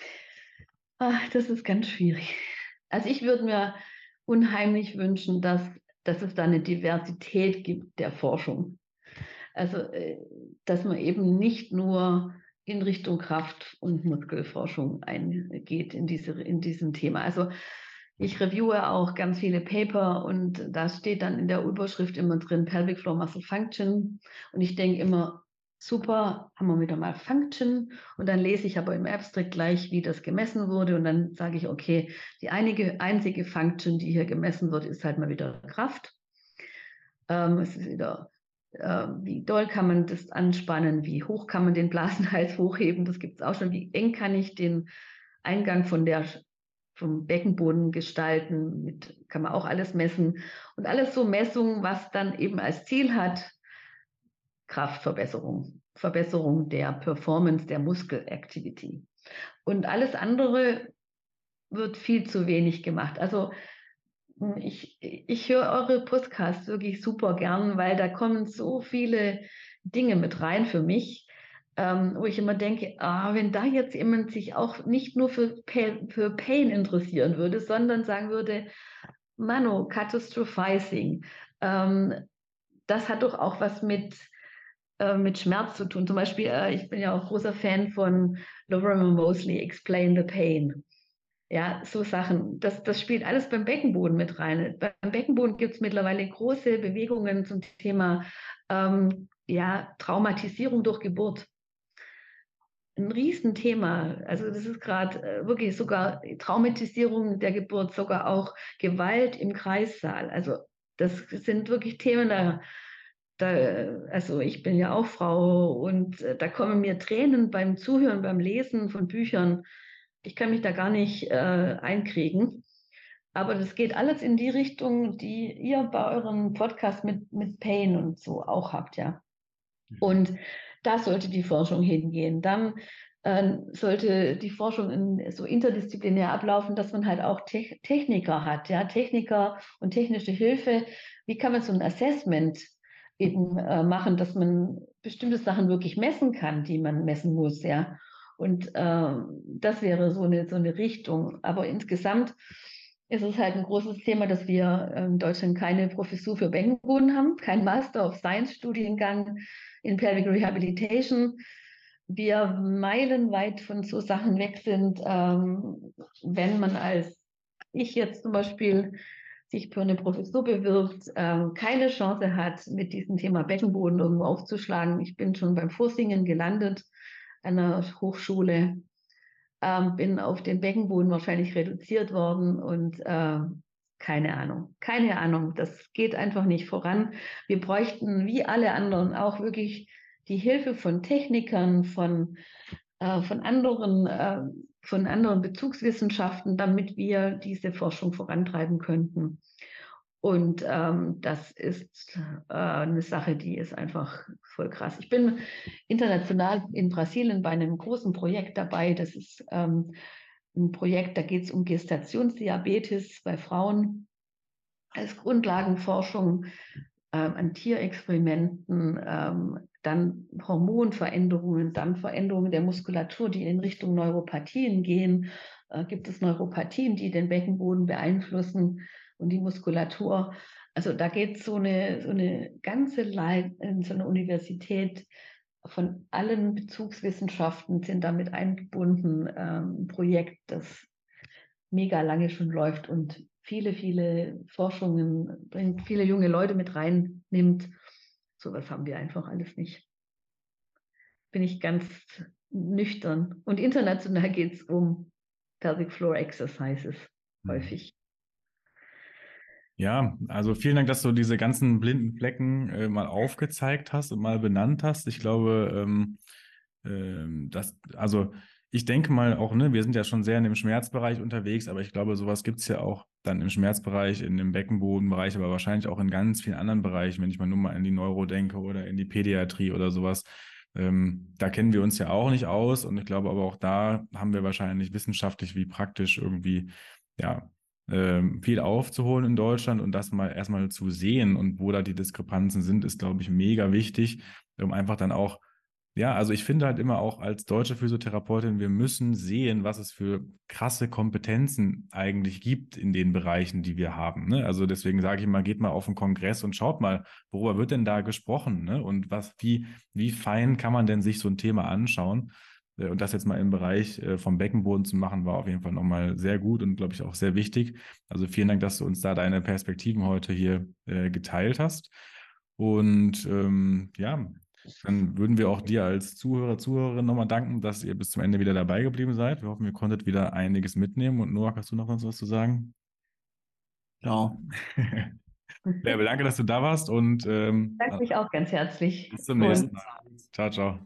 Ach, das ist ganz schwierig. Also ich würde mir unheimlich wünschen, dass, dass es da eine Diversität gibt der Forschung. Also, äh, dass man eben nicht nur in Richtung Kraft- und Muskelforschung eingeht in, diese, in diesem Thema. Also ich reviewe auch ganz viele Paper und da steht dann in der Überschrift immer drin Pelvic Floor Muscle Function. Und ich denke immer, super, haben wir wieder mal Function und dann lese ich aber im Abstract gleich, wie das gemessen wurde und dann sage ich, okay, die einige, einzige Function, die hier gemessen wird, ist halt mal wieder Kraft. Ähm, es ist wieder, äh, wie doll kann man das anspannen, wie hoch kann man den Blasenhals hochheben, das gibt es auch schon, wie eng kann ich den Eingang von der vom Beckenboden gestalten, mit, kann man auch alles messen und alles so Messungen, was dann eben als Ziel hat, Kraftverbesserung, Verbesserung der Performance der Muskelactivity. Und alles andere wird viel zu wenig gemacht. Also hm, ich, ich höre eure Podcasts wirklich super gern, weil da kommen so viele Dinge mit rein für mich, ähm, wo ich immer denke, ah, wenn da jetzt jemand sich auch nicht nur für, für Pain interessieren würde, sondern sagen würde, Mano, Catastrophizing, ähm, das hat doch auch was mit äh, mit Schmerz zu tun. Zum Beispiel, äh, ich bin ja auch großer Fan von Lorimer Mosley, Explain the Pain. Ja, so Sachen. Das, das spielt alles beim Beckenboden mit rein. Beim Beckenboden gibt es mittlerweile große Bewegungen zum Thema ähm, ja, Traumatisierung durch Geburt. Ein Riesenthema. Also das ist gerade äh, wirklich sogar Traumatisierung der Geburt, sogar auch Gewalt im Kreissaal. Also das sind wirklich Themen, da da, also ich bin ja auch Frau und äh, da kommen mir Tränen beim Zuhören, beim Lesen von Büchern. Ich kann mich da gar nicht äh, einkriegen. Aber das geht alles in die Richtung, die ihr bei eurem Podcast mit, mit Pain und so auch habt, ja. Mhm. Und da sollte die Forschung hingehen. Dann äh, sollte die Forschung in, so interdisziplinär ablaufen, dass man halt auch Te Techniker hat, ja, Techniker und technische Hilfe. Wie kann man so ein Assessment eben äh, machen, dass man bestimmte Sachen wirklich messen kann, die man messen muss, ja. Und äh, das wäre so eine, so eine Richtung. Aber insgesamt ist es halt ein großes Thema, dass wir in Deutschland keine Professur für Beckenboden haben, kein Master of Science Studiengang in Pelvic Rehabilitation. Wir meilenweit von so Sachen weg sind, ähm, wenn man als ich jetzt zum Beispiel sich für eine Professur bewirbt, äh, keine Chance hat, mit diesem Thema Beckenboden irgendwo aufzuschlagen. Ich bin schon beim Vorsingen gelandet an einer Hochschule, ähm, bin auf den Beckenboden wahrscheinlich reduziert worden und äh, keine Ahnung, keine Ahnung. Das geht einfach nicht voran. Wir bräuchten wie alle anderen auch wirklich die Hilfe von Technikern, von, äh, von anderen äh, von anderen Bezugswissenschaften, damit wir diese Forschung vorantreiben könnten. Und ähm, das ist äh, eine Sache, die ist einfach voll krass. Ich bin international in Brasilien bei einem großen Projekt dabei. Das ist ähm, ein Projekt, da geht es um Gestationsdiabetes bei Frauen als Grundlagenforschung. ähm, an Tierexperimenten, ähm, dann Hormonveränderungen, dann Veränderungen der Muskulatur, die in Richtung Neuropathien gehen. Äh, gibt es Neuropathien, die den Beckenboden beeinflussen und die Muskulatur? Also da geht so eine, so eine ganze Leit so einer Universität von allen Bezugswissenschaften sind damit eingebunden. Ähm, ein Projekt, das mega lange schon läuft und viele, viele Forschungen bringt, viele junge Leute mit reinnimmt. Sowas haben wir einfach alles nicht. Bin ich ganz nüchtern. Und international geht es um Pelvic Floor Exercises mhm. häufig. Ja, also vielen Dank, dass du diese ganzen blinden Flecken äh, mal aufgezeigt hast und mal benannt hast. Ich glaube, ähm, äh, dass, also ich denke mal auch, ne, wir sind ja schon sehr in dem Schmerzbereich unterwegs, aber ich glaube, sowas gibt es ja auch dann im Schmerzbereich, in dem Beckenbodenbereich, aber wahrscheinlich auch in ganz vielen anderen Bereichen, wenn ich mal nur mal in die Neuro denke oder in die Pädiatrie oder sowas. Ähm, da kennen wir uns ja auch nicht aus und ich glaube aber auch da haben wir wahrscheinlich wissenschaftlich wie praktisch irgendwie, ja, ähm, viel aufzuholen in Deutschland und das mal erstmal zu sehen und wo da die Diskrepanzen sind, ist, glaube ich, mega wichtig, um einfach dann auch ja, also ich finde halt immer auch als deutsche Physiotherapeutin, wir müssen sehen, was es für krasse Kompetenzen eigentlich gibt in den Bereichen, die wir haben. Ne? Also deswegen sage ich immer, geht mal auf den Kongress und schaut mal, worüber wird denn da gesprochen? Ne? Und was, wie, wie fein kann man denn sich so ein Thema anschauen? Äh, und das jetzt mal im Bereich äh, vom Beckenboden zu machen, war auf jeden Fall nochmal sehr gut und glaube ich auch sehr wichtig. Also vielen Dank, dass du uns da deine Perspektiven heute hier äh, geteilt hast. Und ähm, ja, dann würden wir auch dir als Zuhörer, Zuhörerin nochmal danken, dass ihr bis zum Ende wieder dabei geblieben seid. Wir hoffen, ihr konntet wieder einiges mitnehmen. Und Noah, hast du noch was zu sagen? Ciao. Bärbel, danke, dass du da warst. Und, ähm, Danke mich auch ganz herzlich. Bis zum nächsten Mal. Ciao, ciao.